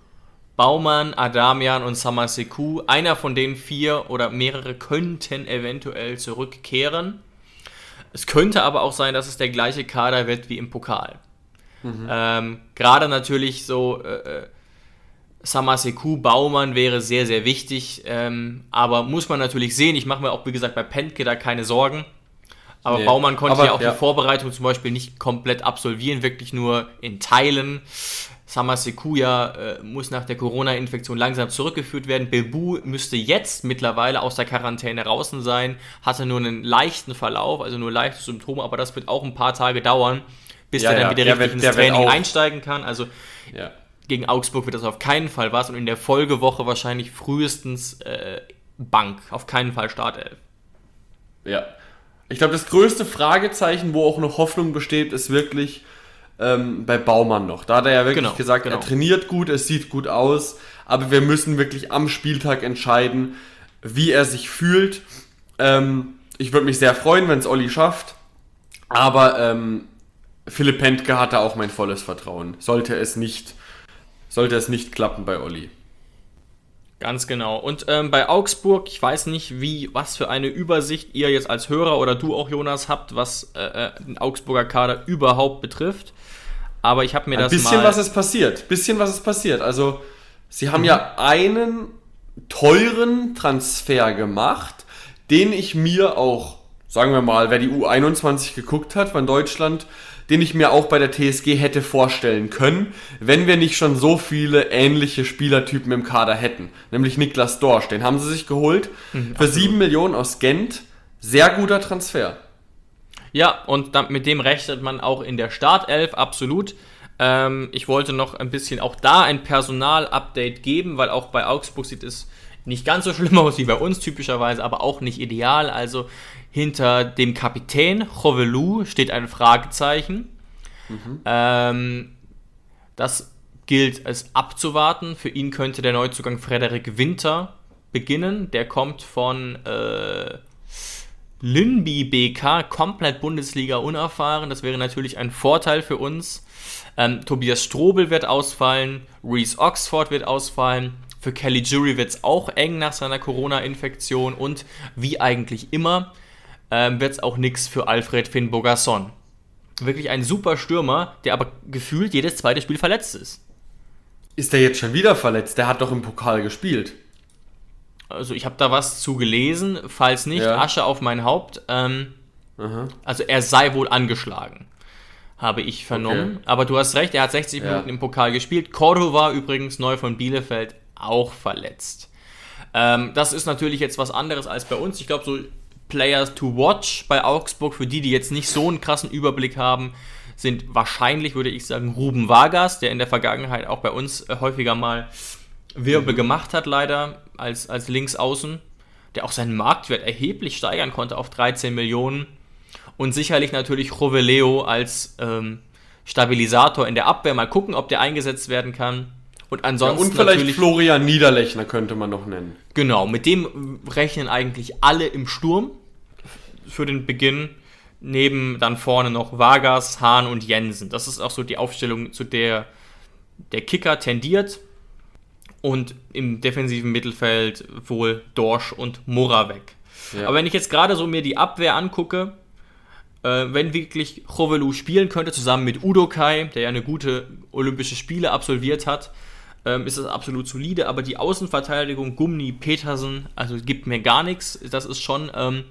Baumann, Adamian und Samaseku. Einer von den vier oder mehrere könnten eventuell zurückkehren. Es könnte aber auch sein, dass es der gleiche Kader wird wie im Pokal. Mhm. Ähm, Gerade natürlich so äh, äh Samaseku Baumann wäre sehr, sehr wichtig. Ähm, aber muss man natürlich sehen. Ich mache mir auch, wie gesagt, bei Pentke da keine Sorgen. Aber nee. Baumann konnte aber, ja auch ja. die Vorbereitung zum Beispiel nicht komplett absolvieren, wirklich nur in Teilen. Samaseku ja äh, muss nach der Corona-Infektion langsam zurückgeführt werden. Bebu müsste jetzt mittlerweile aus der Quarantäne draußen sein, hatte nur einen leichten Verlauf, also nur leichte Symptome, aber das wird auch ein paar Tage dauern, bis ja, er dann wieder richtig ins Training einsteigen kann. Also ja gegen Augsburg wird das auf keinen Fall was und in der Folgewoche wahrscheinlich frühestens äh, Bank. Auf keinen Fall Startelf. Ja. Ich glaube, das größte Fragezeichen, wo auch noch Hoffnung besteht, ist wirklich ähm, bei Baumann noch. Da hat er ja wirklich genau, gesagt, genau. er trainiert gut, es sieht gut aus, aber wir müssen wirklich am Spieltag entscheiden, wie er sich fühlt. Ähm, ich würde mich sehr freuen, wenn es Olli schafft, aber ähm, Philipp Pentke hatte auch mein volles Vertrauen. Sollte es nicht sollte es nicht klappen bei Olli. Ganz genau. Und ähm, bei Augsburg, ich weiß nicht, wie, was für eine Übersicht ihr jetzt als Hörer oder du auch, Jonas, habt, was äh, äh den Augsburger Kader überhaupt betrifft. Aber ich habe mir Ein das bisschen, mal... was ist passiert. Bisschen, was ist passiert. Also, sie haben mhm. ja einen teuren Transfer gemacht, den ich mir auch, sagen wir mal, wer die U21 geguckt hat von Deutschland, den ich mir auch bei der TSG hätte vorstellen können, wenn wir nicht schon so viele ähnliche Spielertypen im Kader hätten. Nämlich Niklas Dorsch, den haben sie sich geholt mhm, für 7 Millionen aus Gent. Sehr guter Transfer. Ja, und mit dem rechnet man auch in der Startelf, absolut. Ähm, ich wollte noch ein bisschen auch da ein Personal-Update geben, weil auch bei Augsburg sieht es nicht ganz so schlimm <laughs> aus wie bei uns typischerweise, aber auch nicht ideal. Also hinter dem Kapitän Chovelu steht ein Fragezeichen. Mhm. Ähm, das gilt es abzuwarten. Für ihn könnte der Neuzugang Frederik Winter beginnen. Der kommt von äh, Linby BK, komplett Bundesliga unerfahren. Das wäre natürlich ein Vorteil für uns. Ähm, Tobias Strobel wird ausfallen, Reese Oxford wird ausfallen. Für Kelly Jury wird es auch eng nach seiner Corona-Infektion und wie eigentlich immer ähm, wird es auch nichts für Alfred Finn Bogasson. Wirklich ein super Stürmer, der aber gefühlt jedes zweite Spiel verletzt ist. Ist der jetzt schon wieder verletzt? Der hat doch im Pokal gespielt. Also ich habe da was zu gelesen, falls nicht, ja. Asche auf mein Haupt. Ähm, also er sei wohl angeschlagen, habe ich vernommen. Okay. Aber du hast recht, er hat 60 ja. Minuten im Pokal gespielt. Cordova übrigens neu von Bielefeld auch verletzt. Ähm, das ist natürlich jetzt was anderes als bei uns. Ich glaube, so Players to watch bei Augsburg, für die, die jetzt nicht so einen krassen Überblick haben, sind wahrscheinlich, würde ich sagen, Ruben Vargas, der in der Vergangenheit auch bei uns äh, häufiger mal Wirbel mhm. gemacht hat, leider, als, als Linksaußen, der auch seinen Marktwert erheblich steigern konnte auf 13 Millionen. Und sicherlich natürlich Roveleo als ähm, Stabilisator in der Abwehr. Mal gucken, ob der eingesetzt werden kann. Und ansonsten. Ja, und vielleicht Florian Niederlechner könnte man noch nennen. Genau, mit dem rechnen eigentlich alle im Sturm für den Beginn. Neben dann vorne noch Vargas, Hahn und Jensen. Das ist auch so die Aufstellung, zu der der Kicker tendiert. Und im defensiven Mittelfeld wohl Dorsch und Moravec. Ja. Aber wenn ich jetzt gerade so mir die Abwehr angucke, äh, wenn wirklich Chovelu spielen könnte, zusammen mit Udo Kai, der ja eine gute Olympische Spiele absolviert hat, ähm, ist das absolut solide. Aber die Außenverteidigung, Gumni, Petersen, also gibt mir gar nichts. Das ist schon, ähm,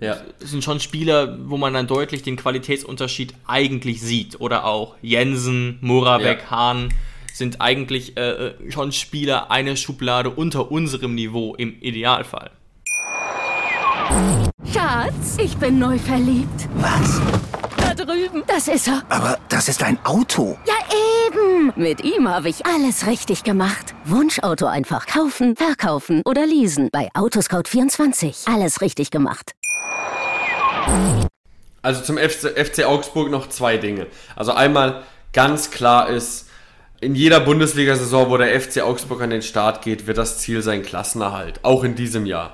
ja. sind schon Spieler, wo man dann deutlich den Qualitätsunterschied eigentlich sieht. Oder auch Jensen, Moravec, ja. Hahn sind eigentlich äh, äh, schon Spieler eine Schublade unter unserem Niveau im Idealfall. Schatz, ich bin neu verliebt. Was? Da drüben. Das ist er. Aber das ist ein Auto. Ja, eben. Mit ihm habe ich alles richtig gemacht. Wunschauto einfach kaufen, verkaufen oder leasen. Bei Autoscout24. Alles richtig gemacht. Also zum FC, FC Augsburg noch zwei Dinge. Also einmal ganz klar ist, in jeder Bundesliga-Saison, wo der FC Augsburg an den Start geht, wird das Ziel sein Klassenerhalt. Auch in diesem Jahr.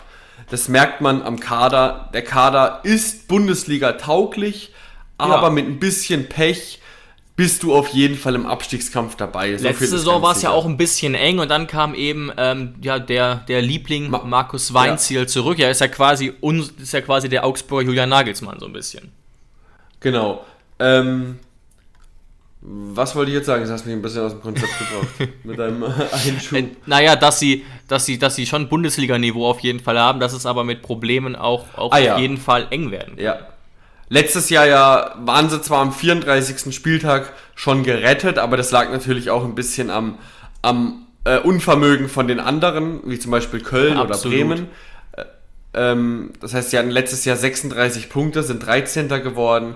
Das merkt man am Kader. Der Kader ist Bundesliga tauglich, aber ja. mit ein bisschen Pech bist du auf jeden Fall im Abstiegskampf dabei. So Letzte Saison war es ja auch ein bisschen eng und dann kam eben ähm, ja, der, der Liebling Ma Markus Weinziel ja. zurück. Ja, ist ja quasi ist ja quasi der Augsburger Julian Nagelsmann so ein bisschen. Genau. Ähm, was wollte ich jetzt sagen? Das hast mich ein bisschen aus dem Konzept <laughs> gebracht. mit deinem Einschub. Äh, naja, dass sie, dass, sie, dass sie schon Bundesliga-Niveau auf jeden Fall haben, dass es aber mit Problemen auch, auch ah, auf jeden Fall eng werden kann. Ja. Letztes Jahr ja waren sie zwar am 34. Spieltag schon gerettet, aber das lag natürlich auch ein bisschen am, am äh, Unvermögen von den anderen, wie zum Beispiel Köln Absolut. oder Bremen. Äh, ähm, das heißt, sie hatten letztes Jahr 36 Punkte, sind 13. geworden.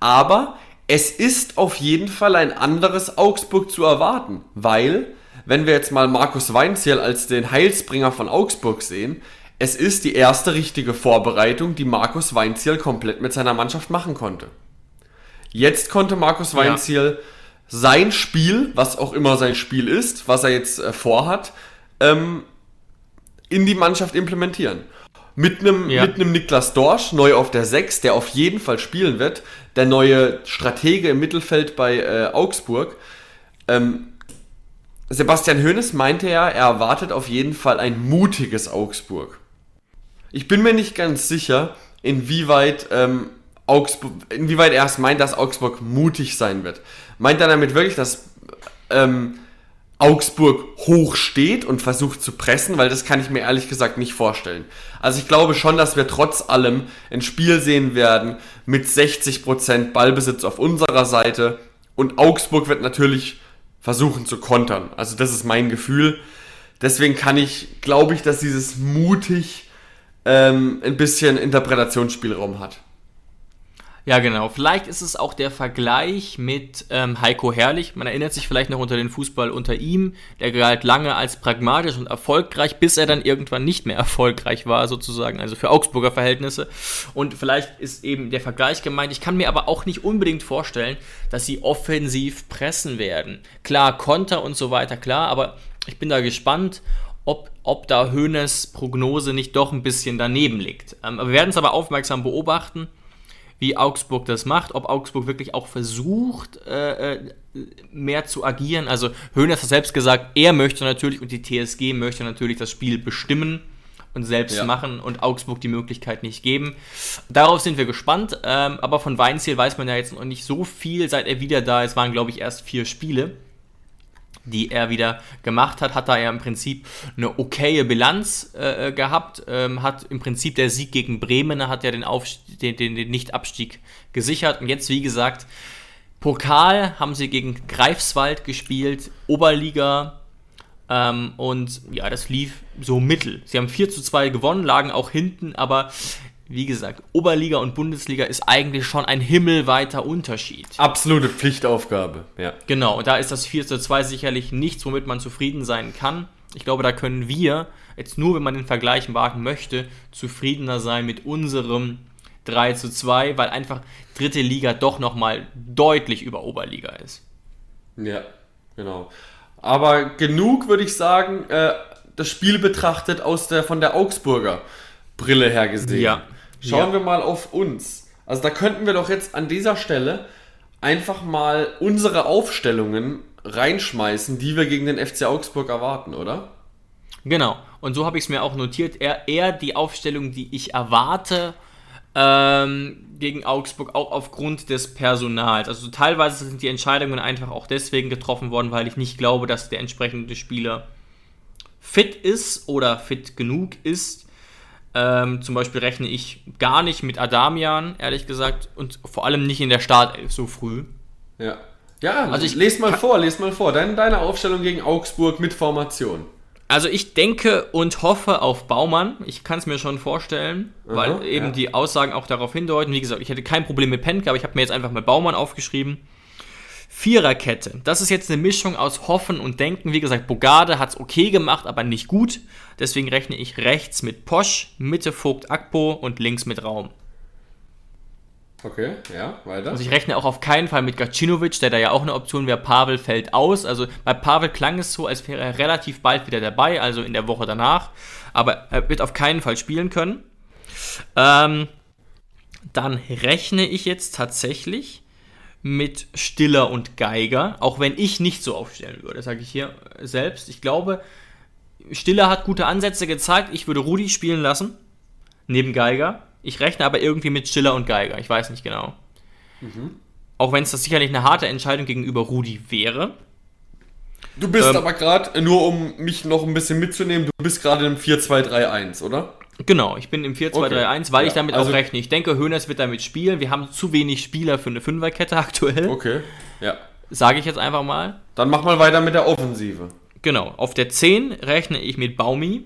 Aber es ist auf jeden Fall ein anderes Augsburg zu erwarten, weil, wenn wir jetzt mal Markus Weinziel als den Heilsbringer von Augsburg sehen, es ist die erste richtige Vorbereitung, die Markus Weinziel komplett mit seiner Mannschaft machen konnte. Jetzt konnte Markus Weinziel ja. sein Spiel, was auch immer sein Spiel ist, was er jetzt äh, vorhat, ähm, in die Mannschaft implementieren. Mit einem, ja. mit einem Niklas Dorsch, neu auf der 6, der auf jeden Fall spielen wird, der neue Stratege im Mittelfeld bei äh, Augsburg. Ähm, Sebastian Hoeneß meinte ja, er erwartet auf jeden Fall ein mutiges Augsburg. Ich bin mir nicht ganz sicher, inwieweit, ähm, Augsburg, inwieweit er es meint, dass Augsburg mutig sein wird. Meint er damit wirklich, dass ähm, Augsburg hoch steht und versucht zu pressen, weil das kann ich mir ehrlich gesagt nicht vorstellen. Also ich glaube schon, dass wir trotz allem ein Spiel sehen werden mit 60% Ballbesitz auf unserer Seite und Augsburg wird natürlich versuchen zu kontern. Also das ist mein Gefühl. Deswegen kann ich, glaube ich, dass dieses mutig ähm, ein bisschen Interpretationsspielraum hat. Ja, genau. Vielleicht ist es auch der Vergleich mit ähm, Heiko Herrlich. Man erinnert sich vielleicht noch unter den Fußball unter ihm. Der galt lange als pragmatisch und erfolgreich, bis er dann irgendwann nicht mehr <laughs> erfolgreich war, sozusagen. Also für Augsburger Verhältnisse. Und vielleicht ist eben der Vergleich gemeint. Ich kann mir aber auch nicht unbedingt vorstellen, dass sie offensiv pressen werden. Klar, Konter und so weiter, klar. Aber ich bin da gespannt, ob, ob da Höhnes Prognose nicht doch ein bisschen daneben liegt. Ähm, wir werden es aber aufmerksam beobachten wie Augsburg das macht, ob Augsburg wirklich auch versucht, äh, äh mehr zu agieren. Also Höhner hat selbst gesagt, er möchte natürlich und die TSG möchte natürlich das Spiel bestimmen und selbst ja. machen und Augsburg die Möglichkeit nicht geben. Darauf sind wir gespannt, ähm, aber von Weinziel weiß man ja jetzt noch nicht so viel, seit er wieder da ist, waren glaube ich erst vier Spiele die er wieder gemacht hat, hat er ja im Prinzip eine okaye Bilanz äh, gehabt, ähm, hat im Prinzip der Sieg gegen Bremen, hat ja den, den, den, den Nichtabstieg gesichert und jetzt, wie gesagt, Pokal haben sie gegen Greifswald gespielt, Oberliga ähm, und ja, das lief so mittel. Sie haben 4 zu 2 gewonnen, lagen auch hinten, aber wie gesagt, Oberliga und Bundesliga ist eigentlich schon ein himmelweiter Unterschied. Absolute Pflichtaufgabe, ja. Genau, und da ist das 4 zu 2 sicherlich nichts, womit man zufrieden sein kann. Ich glaube, da können wir, jetzt nur wenn man den Vergleich wagen möchte, zufriedener sein mit unserem 3 zu 2, weil einfach dritte Liga doch nochmal deutlich über Oberliga ist. Ja, genau. Aber genug, würde ich sagen, äh, das Spiel betrachtet aus der, von der Augsburger Brille her gesehen. Ja. Schauen ja. wir mal auf uns. Also da könnten wir doch jetzt an dieser Stelle einfach mal unsere Aufstellungen reinschmeißen, die wir gegen den FC Augsburg erwarten, oder? Genau. Und so habe ich es mir auch notiert. Eher, eher die Aufstellung, die ich erwarte ähm, gegen Augsburg, auch aufgrund des Personals. Also teilweise sind die Entscheidungen einfach auch deswegen getroffen worden, weil ich nicht glaube, dass der entsprechende Spieler fit ist oder fit genug ist ähm, zum Beispiel rechne ich gar nicht mit Adamian, ehrlich gesagt, und vor allem nicht in der Startelf so früh. Ja. Ja, also ich lese mal vor, lese mal vor. Deine, deine Aufstellung gegen Augsburg mit Formation. Also ich denke und hoffe auf Baumann. Ich kann es mir schon vorstellen, Aha, weil eben ja. die Aussagen auch darauf hindeuten. Wie gesagt, ich hätte kein Problem mit Penke, aber ich habe mir jetzt einfach mal Baumann aufgeschrieben. Viererkette. Das ist jetzt eine Mischung aus Hoffen und Denken. Wie gesagt, Bogarde hat es okay gemacht, aber nicht gut. Deswegen rechne ich rechts mit Posch, Mitte Vogt Akpo und links mit Raum. Okay, ja, weiter. Also ich rechne auch auf keinen Fall mit Gacinovic, der da ja auch eine Option wäre. Pavel fällt aus. Also bei Pavel klang es so, als wäre er relativ bald wieder dabei, also in der Woche danach. Aber er wird auf keinen Fall spielen können. Ähm, dann rechne ich jetzt tatsächlich mit Stiller und Geiger, auch wenn ich nicht so aufstellen würde, sage ich hier selbst. Ich glaube, Stiller hat gute Ansätze gezeigt. Ich würde Rudi spielen lassen, neben Geiger. Ich rechne aber irgendwie mit Stiller und Geiger. Ich weiß nicht genau. Mhm. Auch wenn es das sicherlich eine harte Entscheidung gegenüber Rudi wäre. Du bist ähm, aber gerade, nur um mich noch ein bisschen mitzunehmen, du bist gerade im 4-2-3-1, oder? Genau, ich bin im 4-2-3-1, okay. weil ja, ich damit also auch rechne. Ich denke, Höhners wird damit spielen. Wir haben zu wenig Spieler für eine Fünferkette aktuell. Okay, ja. Sage ich jetzt einfach mal. Dann mach mal weiter mit der Offensive. Genau, auf der 10 rechne ich mit Baumi.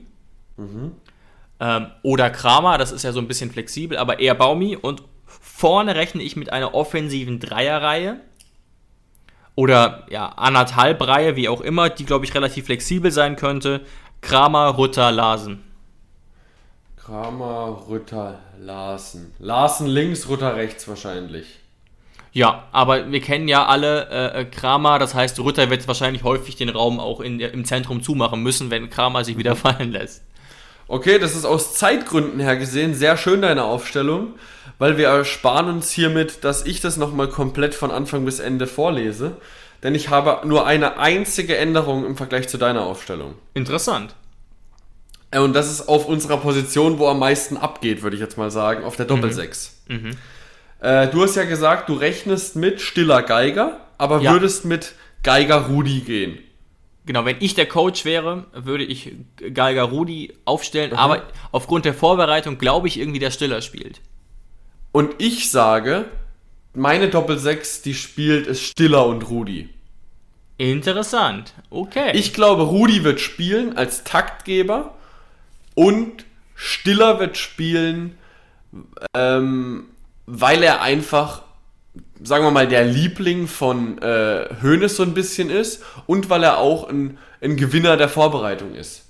Mhm. Ähm, oder Kramer, das ist ja so ein bisschen flexibel, aber eher Baumi. Und vorne rechne ich mit einer offensiven Dreierreihe. Oder ja, anderthalb Reihe, wie auch immer, die, glaube ich, relativ flexibel sein könnte. Kramer, Rutter, Larsen. Kramer, Rütter, Larsen. Larsen links, Rütter rechts wahrscheinlich. Ja, aber wir kennen ja alle äh, äh Kramer, das heißt, Rütter wird wahrscheinlich häufig den Raum auch in, im Zentrum zumachen müssen, wenn Kramer sich wieder <laughs> fallen lässt. Okay, das ist aus Zeitgründen her gesehen sehr schön deine Aufstellung, weil wir ersparen uns hiermit, dass ich das nochmal komplett von Anfang bis Ende vorlese. Denn ich habe nur eine einzige Änderung im Vergleich zu deiner Aufstellung. Interessant. Äh, und das ist auf unserer Position, wo am meisten abgeht, würde ich jetzt mal sagen, auf der Doppelsechs. Mhm. Mhm. Äh, du hast ja gesagt, du rechnest mit stiller Geiger, aber ja. würdest mit Geiger Rudi gehen. Genau, wenn ich der Coach wäre, würde ich Geiger Rudi aufstellen, mhm. aber aufgrund der Vorbereitung glaube ich irgendwie, dass Stiller spielt. Und ich sage, meine Doppelsechs, die spielt, ist Stiller und Rudi. Interessant, okay. Ich glaube, Rudi wird spielen als Taktgeber und Stiller wird spielen, ähm, weil er einfach, sagen wir mal, der Liebling von äh, Hoeneß so ein bisschen ist und weil er auch ein, ein Gewinner der Vorbereitung ist.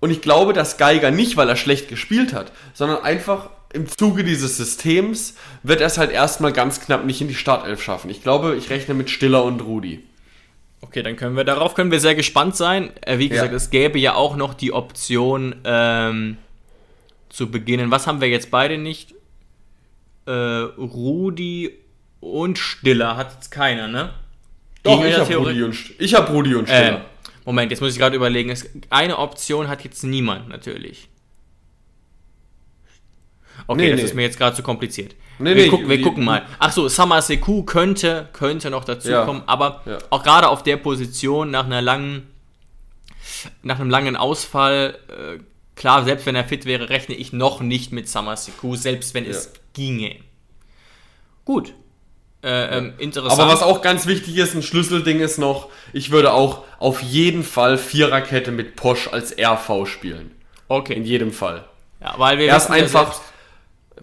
Und ich glaube, dass Geiger nicht, weil er schlecht gespielt hat, sondern einfach im Zuge dieses Systems wird er es halt erstmal ganz knapp nicht in die Startelf schaffen. Ich glaube, ich rechne mit Stiller und Rudi. Okay, dann können wir darauf können wir sehr gespannt sein. Äh, wie gesagt, ja. es gäbe ja auch noch die Option ähm, zu beginnen. Was haben wir jetzt beide nicht? Äh, Rudi und Stiller hat jetzt keiner, ne? Doch, ich habe Rudi, und, ich hab Rudi und Stiller. Äh, Moment, jetzt muss ich gerade überlegen. Es, eine Option hat jetzt niemand natürlich. Okay, nee, das nee. ist mir jetzt gerade zu kompliziert. Nee, wir, gucken, wir gucken mal. Achso, Summer Seku könnte, könnte noch dazukommen, ja. aber ja. auch gerade auf der Position nach einer langen, nach einem langen Ausfall, äh, klar, selbst wenn er fit wäre, rechne ich noch nicht mit Summer Seku, selbst wenn ja. es ginge. Gut. Äh, ähm, interessant. Aber was auch ganz wichtig ist, ein Schlüsselding ist noch, ich würde auch auf jeden Fall Viererkette mit Posch als RV spielen. Okay. In jedem Fall. Ja, weil wir er ist einfach.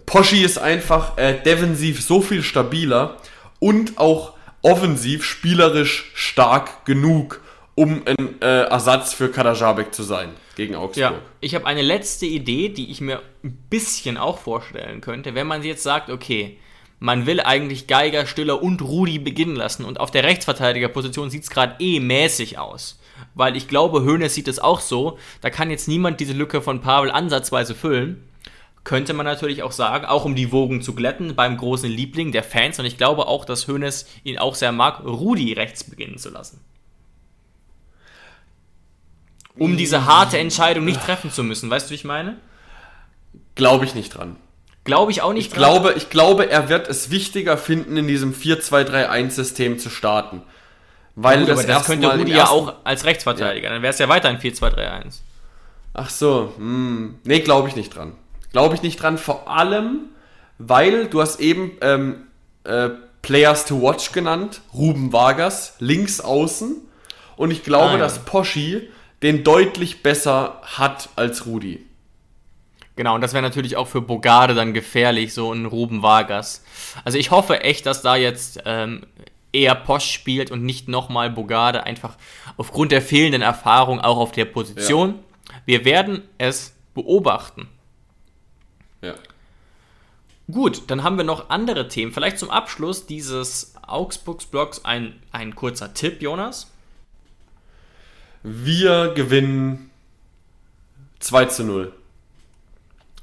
Poschi ist einfach äh, defensiv so viel stabiler und auch offensiv spielerisch stark genug, um ein äh, Ersatz für Kadajabek zu sein gegen Augsburg. Ja, ich habe eine letzte Idee, die ich mir ein bisschen auch vorstellen könnte, wenn man jetzt sagt, okay, man will eigentlich Geiger, Stiller und Rudi beginnen lassen und auf der Rechtsverteidigerposition sieht es gerade eh mäßig aus. Weil ich glaube, Hoeneß sieht es auch so, da kann jetzt niemand diese Lücke von Pavel ansatzweise füllen. Könnte man natürlich auch sagen, auch um die Wogen zu glätten, beim großen Liebling der Fans. Und ich glaube auch, dass Hoeneß ihn auch sehr mag, Rudi rechts beginnen zu lassen. Um diese harte Entscheidung nicht treffen zu müssen. Weißt du, wie ich meine? Glaube ich nicht dran. Glaube ich auch nicht. Ich glaube, ich glaube, er wird es wichtiger finden, in diesem 4-2-3-1-System zu starten. Weil gut, das, das könnte Rudi ja auch als Rechtsverteidiger. Ja. Dann wäre es ja weiter ein 4-2-3-1. Ach so, hm. nee, glaube ich nicht dran. Glaube ich nicht dran, vor allem, weil du hast eben ähm, äh, Players to Watch genannt, Ruben Vargas, links außen. Und ich glaube, ah, ja. dass Poschi den deutlich besser hat als Rudi. Genau, und das wäre natürlich auch für Bogarde dann gefährlich, so ein Ruben Vargas. Also ich hoffe echt, dass da jetzt ähm, eher Posch spielt und nicht nochmal Bogarde, einfach aufgrund der fehlenden Erfahrung auch auf der Position. Ja. Wir werden es beobachten. Ja. Gut, dann haben wir noch andere Themen. Vielleicht zum Abschluss dieses Augsburgs-Blogs ein, ein kurzer Tipp, Jonas. Wir gewinnen 2 zu 0.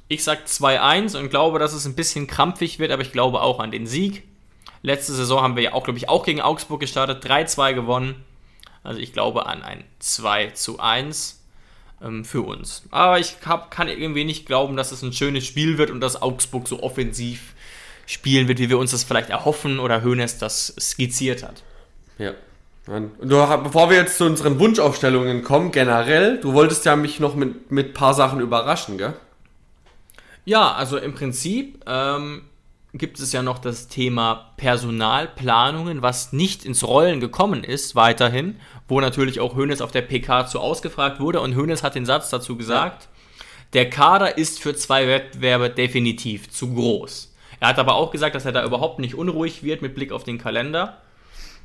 Ich sag 2-1 und glaube, dass es ein bisschen krampfig wird, aber ich glaube auch an den Sieg. Letzte Saison haben wir ja auch, glaube ich, auch gegen Augsburg gestartet, 3-2 gewonnen. Also ich glaube an ein 2 zu 1 ähm, für uns. Aber ich hab, kann irgendwie nicht glauben, dass es ein schönes Spiel wird und dass Augsburg so offensiv spielen wird, wie wir uns das vielleicht erhoffen oder Hoeneß das skizziert hat. Ja. Und bevor wir jetzt zu unseren Wunschaufstellungen kommen, generell, du wolltest ja mich noch mit, mit ein paar Sachen überraschen, gell? Ja, also im Prinzip ähm, gibt es ja noch das Thema Personalplanungen, was nicht ins Rollen gekommen ist, weiterhin, wo natürlich auch Hoeneß auf der PK zu ausgefragt wurde und Hoeneß hat den Satz dazu gesagt, ja. der Kader ist für zwei Wettbewerbe definitiv zu groß. Er hat aber auch gesagt, dass er da überhaupt nicht unruhig wird mit Blick auf den Kalender.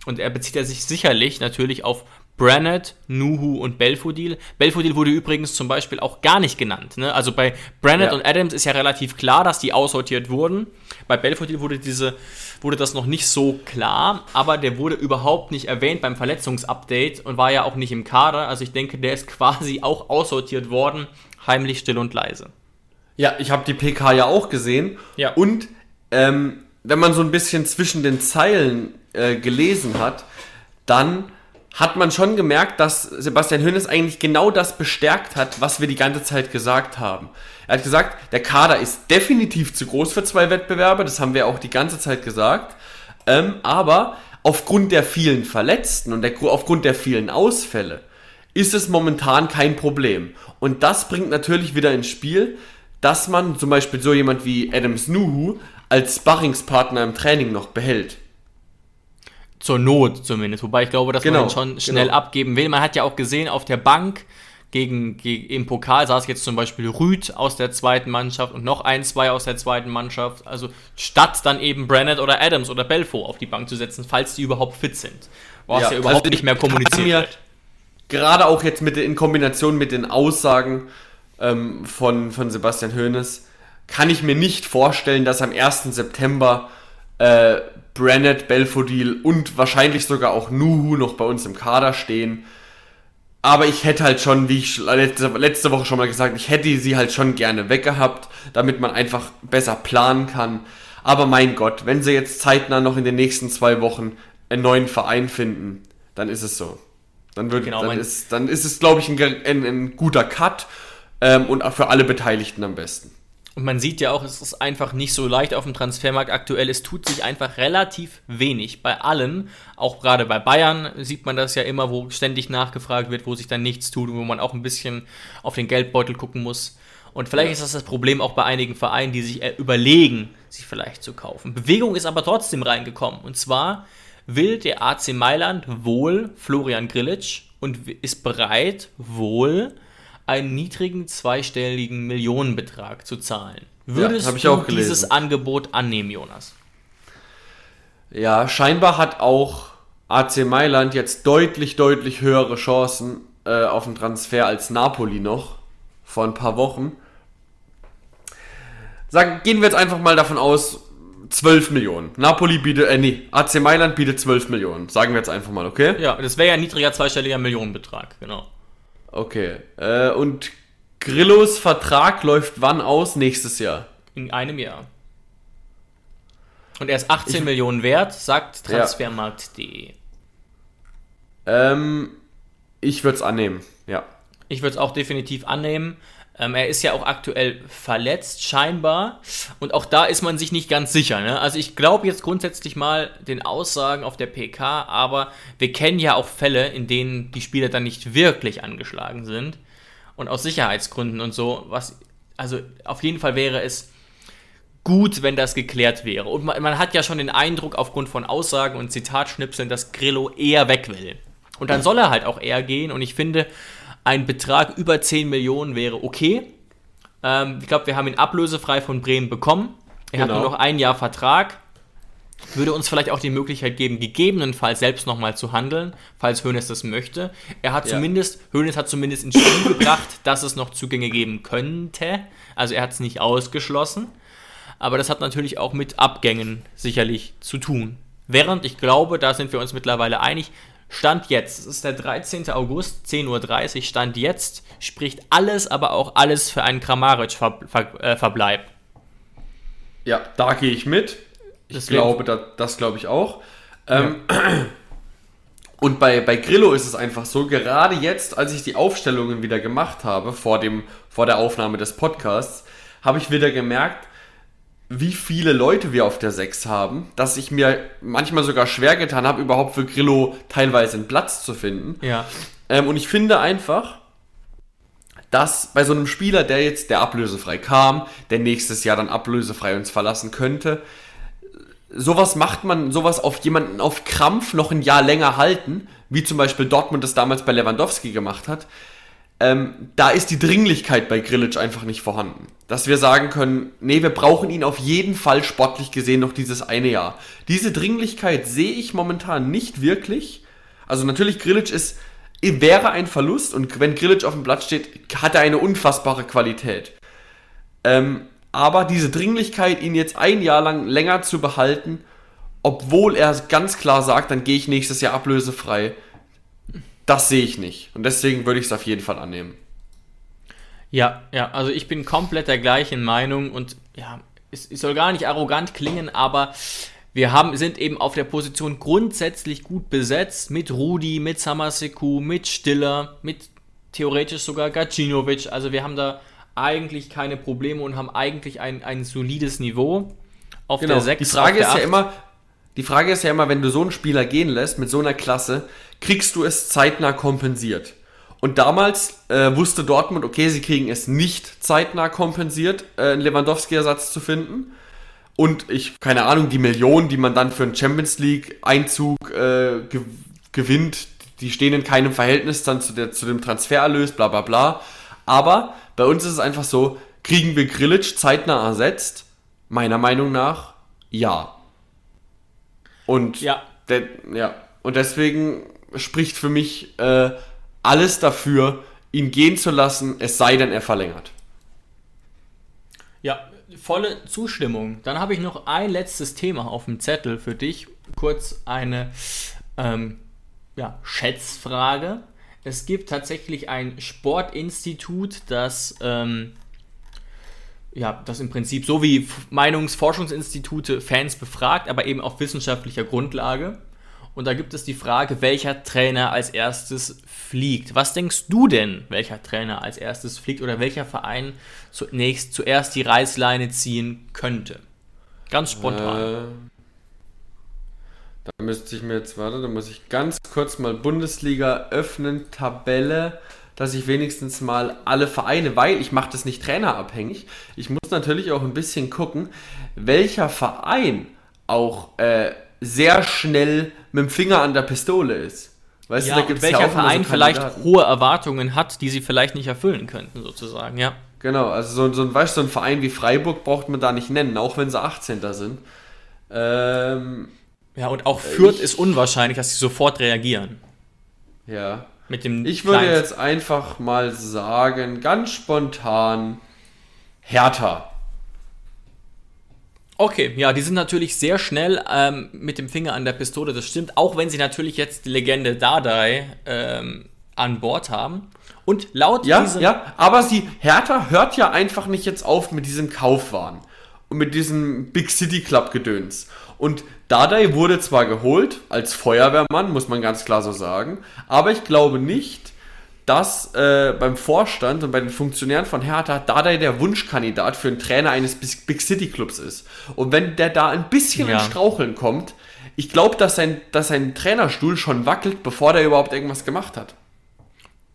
Und er bezieht er sich sicherlich natürlich auf Brannett, Nuhu und Belfodil. Belfodil wurde übrigens zum Beispiel auch gar nicht genannt. Ne? Also bei Brannett ja. und Adams ist ja relativ klar, dass die aussortiert wurden. Bei Belfodil wurde, diese, wurde das noch nicht so klar, aber der wurde überhaupt nicht erwähnt beim Verletzungsupdate und war ja auch nicht im Kader. Also ich denke, der ist <laughs> quasi auch aussortiert worden, heimlich, still und leise. Ja, ich habe die PK ja auch gesehen. Ja. Und ähm, wenn man so ein bisschen zwischen den Zeilen äh, gelesen hat, dann hat man schon gemerkt, dass Sebastian Hoeneß eigentlich genau das bestärkt hat, was wir die ganze Zeit gesagt haben. Er hat gesagt, der Kader ist definitiv zu groß für zwei Wettbewerbe, das haben wir auch die ganze Zeit gesagt, ähm, aber aufgrund der vielen Verletzten und der, aufgrund der vielen Ausfälle ist es momentan kein Problem. Und das bringt natürlich wieder ins Spiel, dass man zum Beispiel so jemand wie Adams Nuhu als Sparringspartner im Training noch behält. Zur Not zumindest. Wobei ich glaube, dass genau, man schon schnell genau. abgeben will. Man hat ja auch gesehen, auf der Bank gegen, gegen, im Pokal saß jetzt zum Beispiel Rüd aus der zweiten Mannschaft und noch ein, zwei aus der zweiten Mannschaft. Also statt dann eben Brennett oder Adams oder Belfo auf die Bank zu setzen, falls die überhaupt fit sind. Was ja, ja überhaupt also nicht mehr kommuniziert. Gerade auch jetzt mit, in Kombination mit den Aussagen ähm, von, von Sebastian Hoeneß, kann ich mir nicht vorstellen, dass am 1. September äh, Brennett, Belfodil und wahrscheinlich sogar auch Nuhu noch bei uns im Kader stehen. Aber ich hätte halt schon, wie ich letzte, letzte Woche schon mal gesagt, ich hätte sie halt schon gerne weggehabt, damit man einfach besser planen kann. Aber mein Gott, wenn sie jetzt zeitnah noch in den nächsten zwei Wochen einen neuen Verein finden, dann ist es so. Dann, wird, genau, dann, ist, dann ist es, glaube ich, ein, ein, ein, guter Cut ähm, und auch für alle Beteiligten am besten. Und man sieht ja auch, es ist einfach nicht so leicht auf dem Transfermarkt aktuell. Es tut sich einfach relativ wenig bei allen. Auch gerade bei Bayern sieht man das ja immer, wo ständig nachgefragt wird, wo sich dann nichts tut, wo man auch ein bisschen auf den Geldbeutel gucken muss. Und vielleicht ja. ist das das Problem auch bei einigen Vereinen, die sich äh, überlegen, sich vielleicht zu kaufen. Bewegung ist aber trotzdem reingekommen. Und zwar will der AC Mailand wohl Florian Grillitsch und ist bereit, wohl einen niedrigen zweistelligen Millionenbetrag zu zahlen. Würdest ja, du dieses Angebot annehmen, Jonas? Ja, scheinbar hat auch AC Mailand jetzt deutlich, deutlich höhere Chancen äh, auf den Transfer als Napoli noch vor ein paar Wochen. Sagen, gehen wir jetzt einfach mal davon aus, 12 Millionen. Napoli bietet, äh, nee, AC Mailand bietet 12 Millionen. Sagen wir jetzt einfach mal, okay? Ja, das wäre ja ein niedriger zweistelliger Millionenbetrag, genau. Okay. Äh, und Grillos Vertrag läuft wann aus? Nächstes Jahr. In einem Jahr. Und er ist 18 ich, Millionen wert, sagt transfermarkt.de. Ähm, ich würde es annehmen, ja. Ich würde es auch definitiv annehmen. Ähm, er ist ja auch aktuell verletzt, scheinbar. Und auch da ist man sich nicht ganz sicher. Ne? Also ich glaube jetzt grundsätzlich mal den Aussagen auf der PK, aber wir kennen ja auch Fälle, in denen die Spieler dann nicht wirklich angeschlagen sind. Und aus Sicherheitsgründen und so, was, also auf jeden Fall wäre es gut, wenn das geklärt wäre. Und man, man hat ja schon den Eindruck aufgrund von Aussagen und Zitatschnipseln, dass Grillo eher weg will. Und dann soll er halt auch eher gehen. Und ich finde, ein Betrag über 10 Millionen wäre okay. Ähm, ich glaube, wir haben ihn ablösefrei von Bremen bekommen. Er genau. hat nur noch ein Jahr Vertrag. Würde uns vielleicht auch die Möglichkeit geben, gegebenenfalls selbst nochmal zu handeln, falls Hoeneß das möchte. Er hat ja. zumindest, Hoeneß hat zumindest ins Spiel gebracht, dass es noch Zugänge geben könnte. Also er hat es nicht ausgeschlossen. Aber das hat natürlich auch mit Abgängen sicherlich zu tun. Während ich glaube, da sind wir uns mittlerweile einig, Stand jetzt, es ist der 13. August, 10.30 Uhr, Stand jetzt, spricht alles, aber auch alles für einen Kramaric-Verbleib. Äh, ja, da gehe ich mit. Ich Deswegen. glaube, das, das glaube ich auch. Ähm, ja. <clears throat> Und bei, bei Grillo ist es einfach so, gerade jetzt, als ich die Aufstellungen wieder gemacht habe, vor, dem, vor der Aufnahme des Podcasts, habe ich wieder gemerkt, wie viele Leute wir auf der 6 haben, dass ich mir manchmal sogar schwer getan habe, überhaupt für Grillo teilweise einen Platz zu finden. Ja. Ähm, und ich finde einfach, dass bei so einem Spieler, der jetzt der ablösefrei kam, der nächstes Jahr dann ablösefrei uns verlassen könnte, sowas macht man, sowas auf jemanden auf Krampf noch ein Jahr länger halten, wie zum Beispiel Dortmund das damals bei Lewandowski gemacht hat, ähm, da ist die Dringlichkeit bei Grillitsch einfach nicht vorhanden. Dass wir sagen können, nee, wir brauchen ihn auf jeden Fall sportlich gesehen noch dieses eine Jahr. Diese Dringlichkeit sehe ich momentan nicht wirklich. Also natürlich, Grillitsch ist, wäre ein Verlust und wenn Grillitsch auf dem Blatt steht, hat er eine unfassbare Qualität. Ähm, aber diese Dringlichkeit, ihn jetzt ein Jahr lang länger zu behalten, obwohl er ganz klar sagt, dann gehe ich nächstes Jahr ablösefrei, das sehe ich nicht. Und deswegen würde ich es auf jeden Fall annehmen. Ja, ja, also ich bin komplett der gleichen Meinung und ja, es, es soll gar nicht arrogant klingen, aber wir haben, sind eben auf der Position grundsätzlich gut besetzt mit Rudi, mit Samaseku, mit Stiller, mit theoretisch sogar Gacinovic. Also wir haben da eigentlich keine Probleme und haben eigentlich ein, ein solides Niveau auf genau. der 6. Die Frage ist 8. ja immer, die Frage ist ja immer, wenn du so einen Spieler gehen lässt mit so einer Klasse, kriegst du es zeitnah kompensiert. Und damals äh, wusste Dortmund, okay, sie kriegen es nicht zeitnah kompensiert, äh, einen Lewandowski-Ersatz zu finden. Und ich, keine Ahnung, die Millionen, die man dann für einen Champions League-Einzug äh, ge gewinnt, die stehen in keinem Verhältnis dann zu, der, zu dem Transfererlös, bla bla bla. Aber bei uns ist es einfach so, kriegen wir Grillitsch zeitnah ersetzt? Meiner Meinung nach, ja. Und ja, ja. Und deswegen spricht für mich äh, alles dafür, ihn gehen zu lassen, es sei denn, er verlängert. Ja, volle Zustimmung. Dann habe ich noch ein letztes Thema auf dem Zettel für dich. Kurz eine ähm, ja, Schätzfrage. Es gibt tatsächlich ein Sportinstitut, das ähm, ja, das im Prinzip so wie Meinungsforschungsinstitute Fans befragt, aber eben auf wissenschaftlicher Grundlage. Und da gibt es die Frage, welcher Trainer als erstes fliegt. Was denkst du denn, welcher Trainer als erstes fliegt oder welcher Verein zunächst zuerst die Reißleine ziehen könnte? Ganz spontan. Äh, da müsste ich mir jetzt, warte, da muss ich ganz kurz mal Bundesliga öffnen, Tabelle, dass ich wenigstens mal alle Vereine, weil ich mache das nicht trainerabhängig. Ich muss natürlich auch ein bisschen gucken, welcher Verein auch äh, sehr schnell mit dem Finger an der Pistole ist. Weißt ja, du, da gibt's welcher ja Verein so vielleicht hohe Erwartungen hat, die sie vielleicht nicht erfüllen könnten, sozusagen, ja. Genau, also so, so, ein, weißt, so ein Verein wie Freiburg braucht man da nicht nennen, auch wenn sie 18. sind. Ähm, ja, und auch Fürth ist unwahrscheinlich, dass sie sofort reagieren. Ja. Mit dem ich würde Kleinst. jetzt einfach mal sagen, ganz spontan, Hertha. Okay, ja, die sind natürlich sehr schnell ähm, mit dem Finger an der Pistole, das stimmt, auch wenn sie natürlich jetzt die Legende Dardai ähm, an Bord haben. Und laut Ja, ja, aber sie, Hertha hört ja einfach nicht jetzt auf mit diesem Kaufwahn und mit diesem Big City Club Gedöns. Und Dardai wurde zwar geholt als Feuerwehrmann, muss man ganz klar so sagen, aber ich glaube nicht, dass äh, beim Vorstand und bei den Funktionären von Hertha Dardai der Wunschkandidat für einen Trainer eines Big City Clubs ist. Und wenn der da ein bisschen ja. in Straucheln kommt, ich glaube, dass sein, dass sein Trainerstuhl schon wackelt, bevor der überhaupt irgendwas gemacht hat.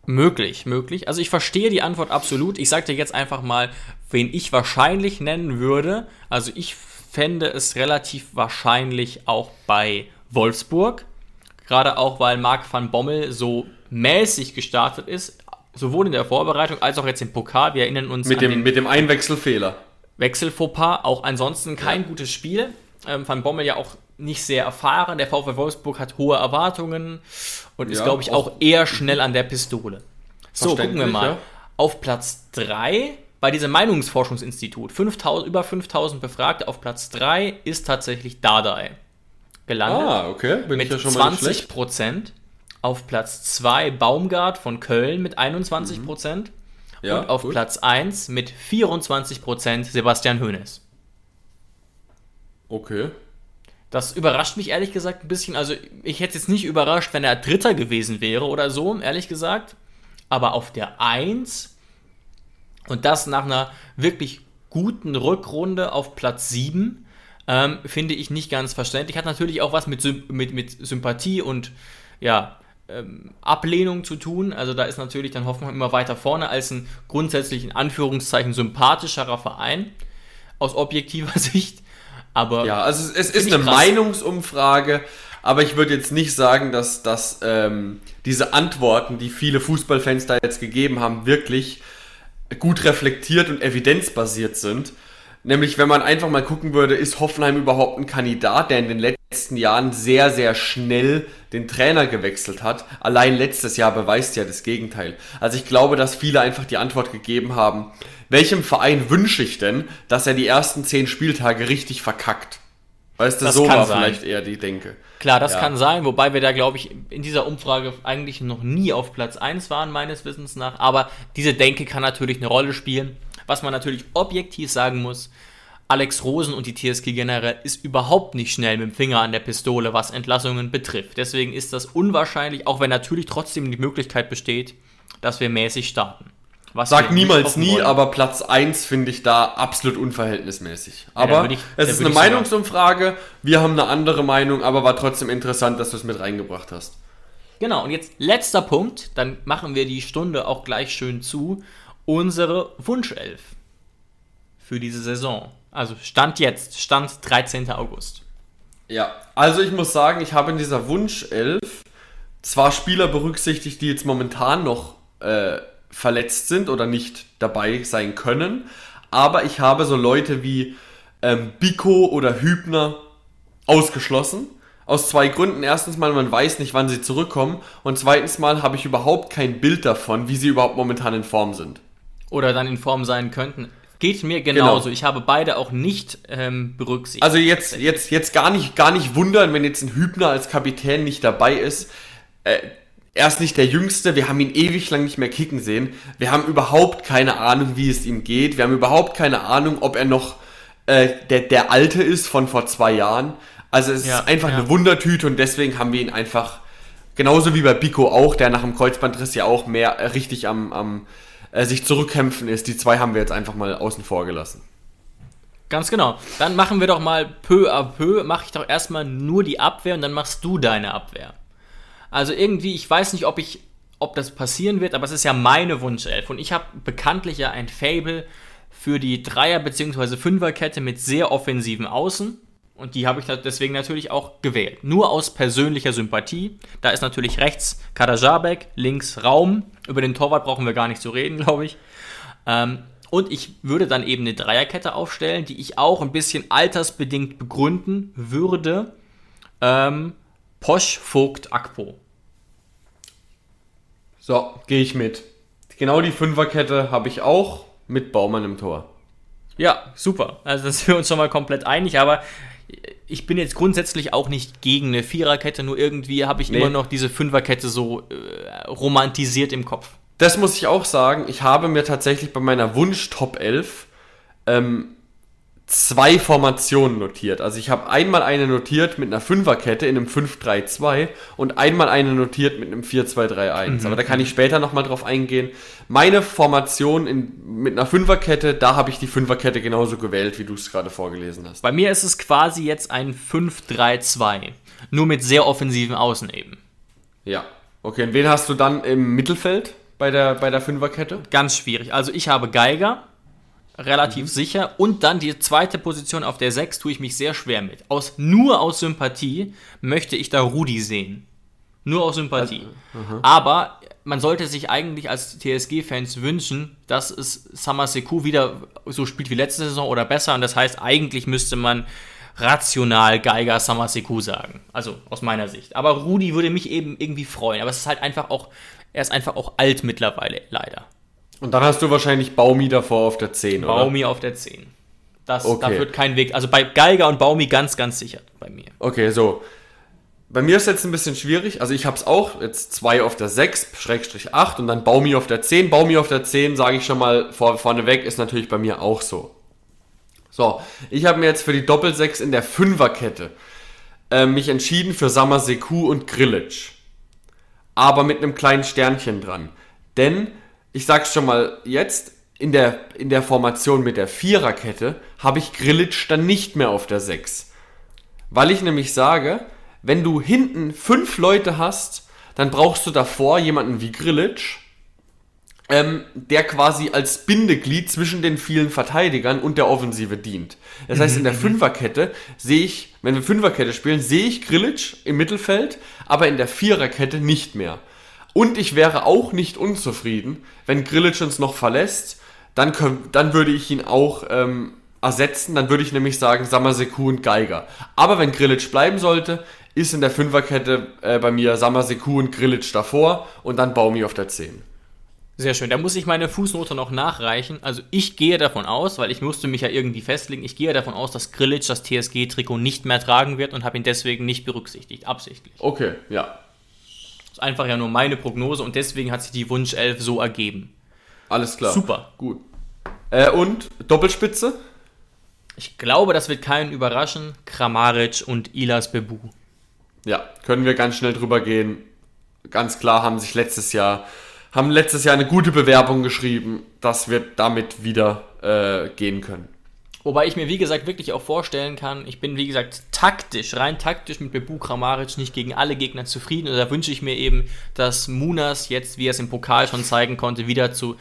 Möglich, möglich. Also ich verstehe die Antwort absolut. Ich sage dir jetzt einfach mal, wen ich wahrscheinlich nennen würde. Also ich fände es relativ wahrscheinlich auch bei Wolfsburg. Gerade auch, weil Marc van Bommel so mäßig gestartet ist, sowohl in der Vorbereitung als auch jetzt im Pokal. Wir erinnern uns mit dem, den mit dem Einwechselfehler. Wechselfauxpas, auch ansonsten kein ja. gutes Spiel. Ähm, Van Bommel ja auch nicht sehr erfahren. Der VfL Wolfsburg hat hohe Erwartungen und ist, glaube ich, auch, auch eher schnell an der Pistole. So, gucken wir mal. Ja. Auf Platz 3 bei diesem Meinungsforschungsinstitut, 5000, über 5000 Befragte, auf Platz 3 ist tatsächlich Dardai gelandet. Ah, okay. Bin mit ich ja schon 20 Prozent. Auf Platz 2 Baumgart von Köln mit 21 Prozent. Mhm. Ja, und auf gut. Platz 1 mit 24 Prozent Sebastian Hoeneß. Okay. Das überrascht mich ehrlich gesagt ein bisschen. Also, ich hätte es jetzt nicht überrascht, wenn er Dritter gewesen wäre oder so, ehrlich gesagt. Aber auf der 1 und das nach einer wirklich guten Rückrunde auf Platz 7 ähm, finde ich nicht ganz verständlich. Hat natürlich auch was mit, mit, mit Sympathie und ja, ähm, Ablehnung zu tun. Also da ist natürlich dann Hoffenheim immer weiter vorne als ein grundsätzlich in Anführungszeichen sympathischerer Verein aus objektiver <laughs> Sicht. Aber ja, also es, es ist eine krass. Meinungsumfrage, aber ich würde jetzt nicht sagen, dass, dass ähm, diese Antworten, die viele Fußballfans da jetzt gegeben haben, wirklich gut reflektiert und evidenzbasiert sind. Nämlich, wenn man einfach mal gucken würde, ist Hoffenheim überhaupt ein Kandidat, der in den letzten Jahren sehr, sehr schnell den Trainer gewechselt hat. Allein letztes Jahr beweist ja das Gegenteil. Also ich glaube, dass viele einfach die Antwort gegeben haben, welchem Verein wünsche ich denn, dass er die ersten zehn Spieltage richtig verkackt? Weißt du, das so war sein. vielleicht eher die Denke. Klar, das ja. kann sein, wobei wir da, glaube ich, in dieser Umfrage eigentlich noch nie auf Platz 1 waren, meines Wissens nach. Aber diese Denke kann natürlich eine Rolle spielen. Was man natürlich objektiv sagen muss, Alex Rosen und die TSG generell ist überhaupt nicht schnell mit dem Finger an der Pistole, was Entlassungen betrifft. Deswegen ist das unwahrscheinlich, auch wenn natürlich trotzdem die Möglichkeit besteht, dass wir mäßig starten. Was Sag niemals nie, wollen. aber Platz 1 finde ich da absolut unverhältnismäßig. Aber ja, ich, es ist eine Meinungsumfrage, wir haben eine andere Meinung, aber war trotzdem interessant, dass du es mit reingebracht hast. Genau, und jetzt letzter Punkt, dann machen wir die Stunde auch gleich schön zu. Unsere Wunschelf für diese Saison. Also Stand jetzt, Stand 13. August. Ja, also ich muss sagen, ich habe in dieser Wunschelf zwar Spieler berücksichtigt, die jetzt momentan noch äh, verletzt sind oder nicht dabei sein können. Aber ich habe so Leute wie ähm, Biko oder Hübner ausgeschlossen. Aus zwei Gründen. Erstens mal, man weiß nicht, wann sie zurückkommen. Und zweitens mal habe ich überhaupt kein Bild davon, wie sie überhaupt momentan in Form sind. Oder dann in Form sein könnten. Geht mir genauso. Genau. Ich habe beide auch nicht ähm, berücksichtigt. Also jetzt, jetzt, jetzt gar nicht, gar nicht wundern, wenn jetzt ein Hübner als Kapitän nicht dabei ist. Äh, er ist nicht der Jüngste, wir haben ihn ewig lang nicht mehr kicken sehen. Wir haben überhaupt keine Ahnung, wie es ihm geht. Wir haben überhaupt keine Ahnung, ob er noch äh, der, der Alte ist von vor zwei Jahren. Also es ja, ist einfach ja. eine Wundertüte und deswegen haben wir ihn einfach, genauso wie bei Biko auch, der nach dem Kreuzbandriss ja auch mehr äh, richtig am, am äh, sich zurückkämpfen ist. Die zwei haben wir jetzt einfach mal außen vor gelassen. Ganz genau. Dann machen wir doch mal peu à peu, mache ich doch erstmal nur die Abwehr und dann machst du deine Abwehr. Also irgendwie, ich weiß nicht, ob ich, ob das passieren wird, aber es ist ja meine Wunschelf und ich habe bekanntlich ja ein Fable für die Dreier- bzw. Fünferkette mit sehr offensiven Außen. Und die habe ich deswegen natürlich auch gewählt. Nur aus persönlicher Sympathie. Da ist natürlich rechts Kadajabek, links Raum. Über den Torwart brauchen wir gar nicht zu reden, <laughs> glaube ich. Ähm, und ich würde dann eben eine Dreierkette aufstellen, die ich auch ein bisschen altersbedingt begründen würde. Ähm, Posch, Vogt, Akpo. So, gehe ich mit. Genau die Fünferkette habe ich auch mit Baumann im Tor. Ja, super. Also da sind wir uns schon mal komplett einig, aber ich bin jetzt grundsätzlich auch nicht gegen eine Viererkette, nur irgendwie habe ich nee. immer noch diese Fünferkette so äh, romantisiert im Kopf. Das muss ich auch sagen. Ich habe mir tatsächlich bei meiner Wunsch Top 11 ähm, zwei Formationen notiert. Also ich habe einmal eine notiert mit einer Fünferkette in einem 5-3-2 und einmal eine notiert mit einem 4-2-3-1. Mhm. Aber da kann ich später nochmal drauf eingehen. Meine Formation in, mit einer Fünferkette, da habe ich die Fünferkette genauso gewählt, wie du es gerade vorgelesen hast. Bei mir ist es quasi jetzt ein 5-3-2. Nur mit sehr offensiven Außen eben. Ja. Okay, und wen hast du dann im Mittelfeld bei der, bei der Fünferkette? Ganz schwierig. Also ich habe Geiger, relativ mhm. sicher. Und dann die zweite Position auf der 6 tue ich mich sehr schwer mit. Aus, nur aus Sympathie möchte ich da Rudi sehen. Nur aus Sympathie. Also, Aber man sollte sich eigentlich als TSG-Fans wünschen, dass es Samaseku wieder so spielt wie letzte Saison oder besser. Und das heißt, eigentlich müsste man rational Geiger Samaseku sagen. Also aus meiner Sicht. Aber Rudi würde mich eben irgendwie freuen. Aber es ist halt einfach auch, er ist einfach auch alt mittlerweile, leider. Und dann hast du wahrscheinlich Baumi davor auf der 10, oder? Baumi auf der 10. Das, okay. Da führt kein Weg. Also bei Geiger und Baumi ganz, ganz sicher bei mir. Okay, so. Bei mir ist jetzt ein bisschen schwierig. Also ich habe es auch, jetzt 2 auf der 6, Schrägstrich 8 und dann Baumi auf der 10. Baumi auf der 10, sage ich schon mal vor, vorneweg, ist natürlich bei mir auch so. So, ich habe mir jetzt für die Doppel-6 in der Fünferkette äh, mich entschieden für Samaseku und Grillitsch. Aber mit einem kleinen Sternchen dran. Denn ich sag's schon mal jetzt, in der, in der Formation mit der Viererkette habe ich Grillitsch dann nicht mehr auf der 6. Weil ich nämlich sage, wenn du hinten fünf Leute hast, dann brauchst du davor jemanden wie Grillitsch, ähm, der quasi als Bindeglied zwischen den vielen Verteidigern und der Offensive dient. Das heißt, in der mhm, mhm. Fünferkette sehe ich, wenn wir Fünferkette spielen, sehe ich Grillitsch im Mittelfeld, aber in der Viererkette nicht mehr. Und ich wäre auch nicht unzufrieden, wenn Grillitsch uns noch verlässt, dann, können, dann würde ich ihn auch ähm, ersetzen. Dann würde ich nämlich sagen Samaseku und Geiger. Aber wenn Grillitsch bleiben sollte, ist in der Fünferkette äh, bei mir Samaseku und Grillitsch davor und dann Baumi auf der 10. Sehr schön. Da muss ich meine Fußnote noch nachreichen. Also ich gehe davon aus, weil ich musste mich ja irgendwie festlegen, ich gehe davon aus, dass Grillitsch das TSG-Trikot nicht mehr tragen wird und habe ihn deswegen nicht berücksichtigt, absichtlich. Okay, ja ist einfach ja nur meine Prognose und deswegen hat sich die Wunschelf so ergeben. Alles klar. Super. Gut. Äh, und Doppelspitze? Ich glaube, das wird keinen überraschen. Kramaric und Ilas Bebu. Ja, können wir ganz schnell drüber gehen. Ganz klar haben sich letztes Jahr, haben letztes Jahr eine gute Bewerbung geschrieben. Das wird damit wieder äh, gehen können. Wobei ich mir, wie gesagt, wirklich auch vorstellen kann, ich bin, wie gesagt, taktisch, rein taktisch mit Bebu Kramaric nicht gegen alle Gegner zufrieden. Und da wünsche ich mir eben, dass Munas jetzt, wie er es im Pokal schon zeigen konnte, wieder zu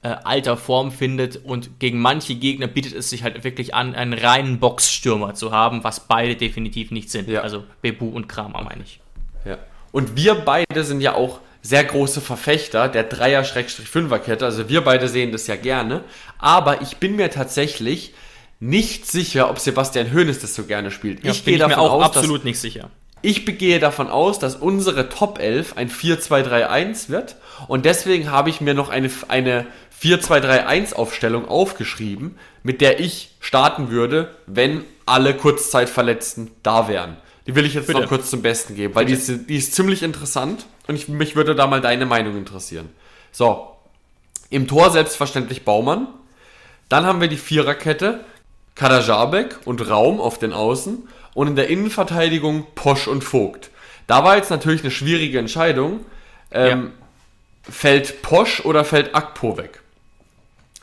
äh, alter Form findet. Und gegen manche Gegner bietet es sich halt wirklich an, einen reinen Boxstürmer zu haben, was beide definitiv nicht sind. Ja. Also Bebu und Kramer, meine ich. Ja. Und wir beide sind ja auch sehr große Verfechter der Dreier-Fünfer-Kette. Also wir beide sehen das ja gerne. Aber ich bin mir tatsächlich nicht sicher, ob Sebastian Hoeneß das so gerne spielt. Ja, ich gehe davon auch aus, absolut nicht sicher. Ich gehe davon aus, dass unsere Top 11 ein 4-2-3-1 wird und deswegen habe ich mir noch eine, eine 4-2-3-1 Aufstellung aufgeschrieben, mit der ich starten würde, wenn alle Kurzzeitverletzten da wären. Die will ich jetzt Bitte. noch kurz zum Besten geben, weil die ist, die ist, ziemlich interessant und ich, mich würde da mal deine Meinung interessieren. So, im Tor selbstverständlich Baumann. Dann haben wir die Viererkette Kadajabek und Raum auf den Außen und in der Innenverteidigung Posch und Vogt. Da war jetzt natürlich eine schwierige Entscheidung. Ähm, ja. Fällt Posch oder fällt Akpo weg?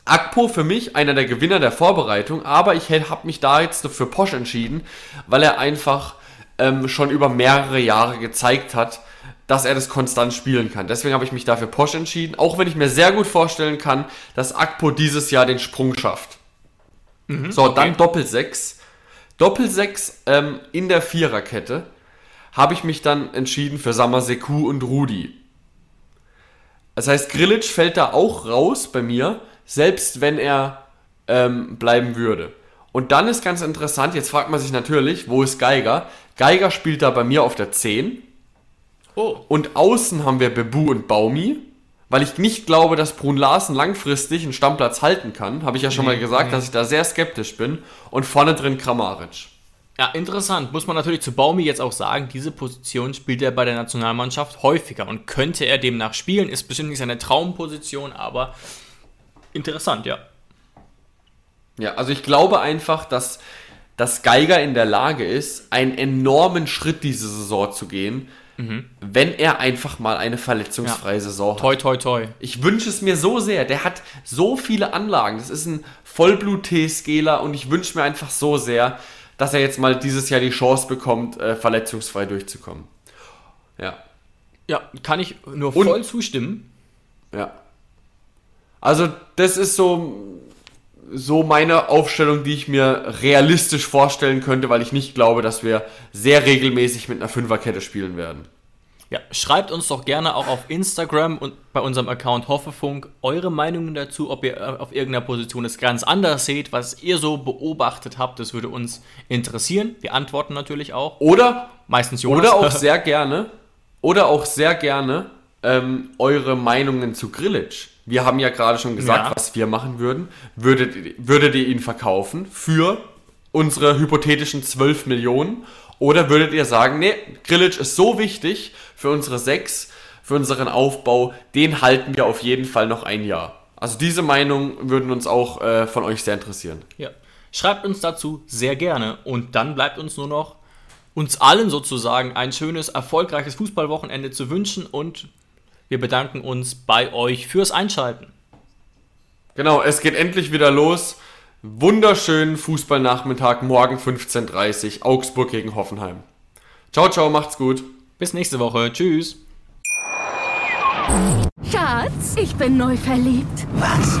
Akpo für mich einer der Gewinner der Vorbereitung, aber ich habe mich da jetzt für Posch entschieden, weil er einfach ähm, schon über mehrere Jahre gezeigt hat, dass er das konstant spielen kann. Deswegen habe ich mich dafür Posch entschieden, auch wenn ich mir sehr gut vorstellen kann, dass Akpo dieses Jahr den Sprung schafft. Mhm, so, okay. dann Doppelsechs. Doppelsechs ähm, in der Viererkette habe ich mich dann entschieden für Samaseku und Rudi. Das heißt, Grilic fällt da auch raus bei mir, selbst wenn er ähm, bleiben würde. Und dann ist ganz interessant, jetzt fragt man sich natürlich, wo ist Geiger? Geiger spielt da bei mir auf der 10. Oh. Und außen haben wir Bebu und Baumi, weil ich nicht glaube, dass Brun Larsen langfristig einen Stammplatz halten kann. Habe ich ja schon nee, mal gesagt, nee. dass ich da sehr skeptisch bin. Und vorne drin Kramaric. Ja, interessant. Muss man natürlich zu Baumi jetzt auch sagen, diese Position spielt er bei der Nationalmannschaft häufiger und könnte er demnach spielen. Ist bestimmt nicht seine Traumposition, aber interessant, ja. Ja, also ich glaube einfach, dass, dass Geiger in der Lage ist, einen enormen Schritt diese Saison zu gehen, mhm. wenn er einfach mal eine verletzungsfreie ja. Saison hat. Toi, toi, toi. Ich wünsche es mir so sehr. Der hat so viele Anlagen. Das ist ein Vollblut-TSGler und ich wünsche mir einfach so sehr, dass er jetzt mal dieses Jahr die Chance bekommt, äh, verletzungsfrei durchzukommen. Ja. Ja, kann ich nur voll Und, zustimmen. Ja. Also, das ist so, so meine Aufstellung, die ich mir realistisch vorstellen könnte, weil ich nicht glaube, dass wir sehr regelmäßig mit einer Fünferkette spielen werden. Ja, schreibt uns doch gerne auch auf Instagram und bei unserem Account Hoffefunk eure Meinungen dazu, ob ihr äh, auf irgendeiner Position es ganz anders seht, was ihr so beobachtet habt. Das würde uns interessieren. Wir antworten natürlich auch. Oder meistens Jonas. Oder auch <laughs> sehr gerne. Oder auch sehr gerne ähm, eure Meinungen zu Grillage. Wir haben ja gerade schon gesagt, ja. was wir machen würden. Würdet, würdet ihr ihn verkaufen für unsere hypothetischen 12 Millionen? Oder würdet ihr sagen, nee, Grillage ist so wichtig für unsere sechs, für unseren Aufbau, den halten wir auf jeden Fall noch ein Jahr. Also diese Meinung würden uns auch äh, von euch sehr interessieren. Ja. Schreibt uns dazu sehr gerne und dann bleibt uns nur noch uns allen sozusagen ein schönes, erfolgreiches Fußballwochenende zu wünschen und wir bedanken uns bei euch fürs Einschalten. Genau, es geht endlich wieder los wunderschönen Fußballnachmittag, morgen 15.30 Uhr, Augsburg gegen Hoffenheim. Ciao, ciao, macht's gut. Bis nächste Woche. Tschüss. Schatz, ich bin neu verliebt. Was?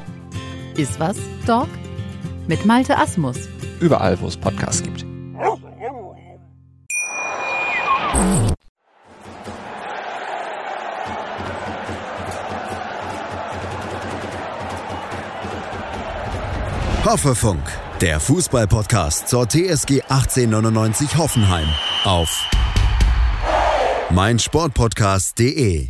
Iswas Dog? Mit Malte Asmus. Überall, wo es Podcasts gibt. Hoffefunk, der Fußballpodcast zur TSG 1899 Hoffenheim auf meinsportpodcast.de.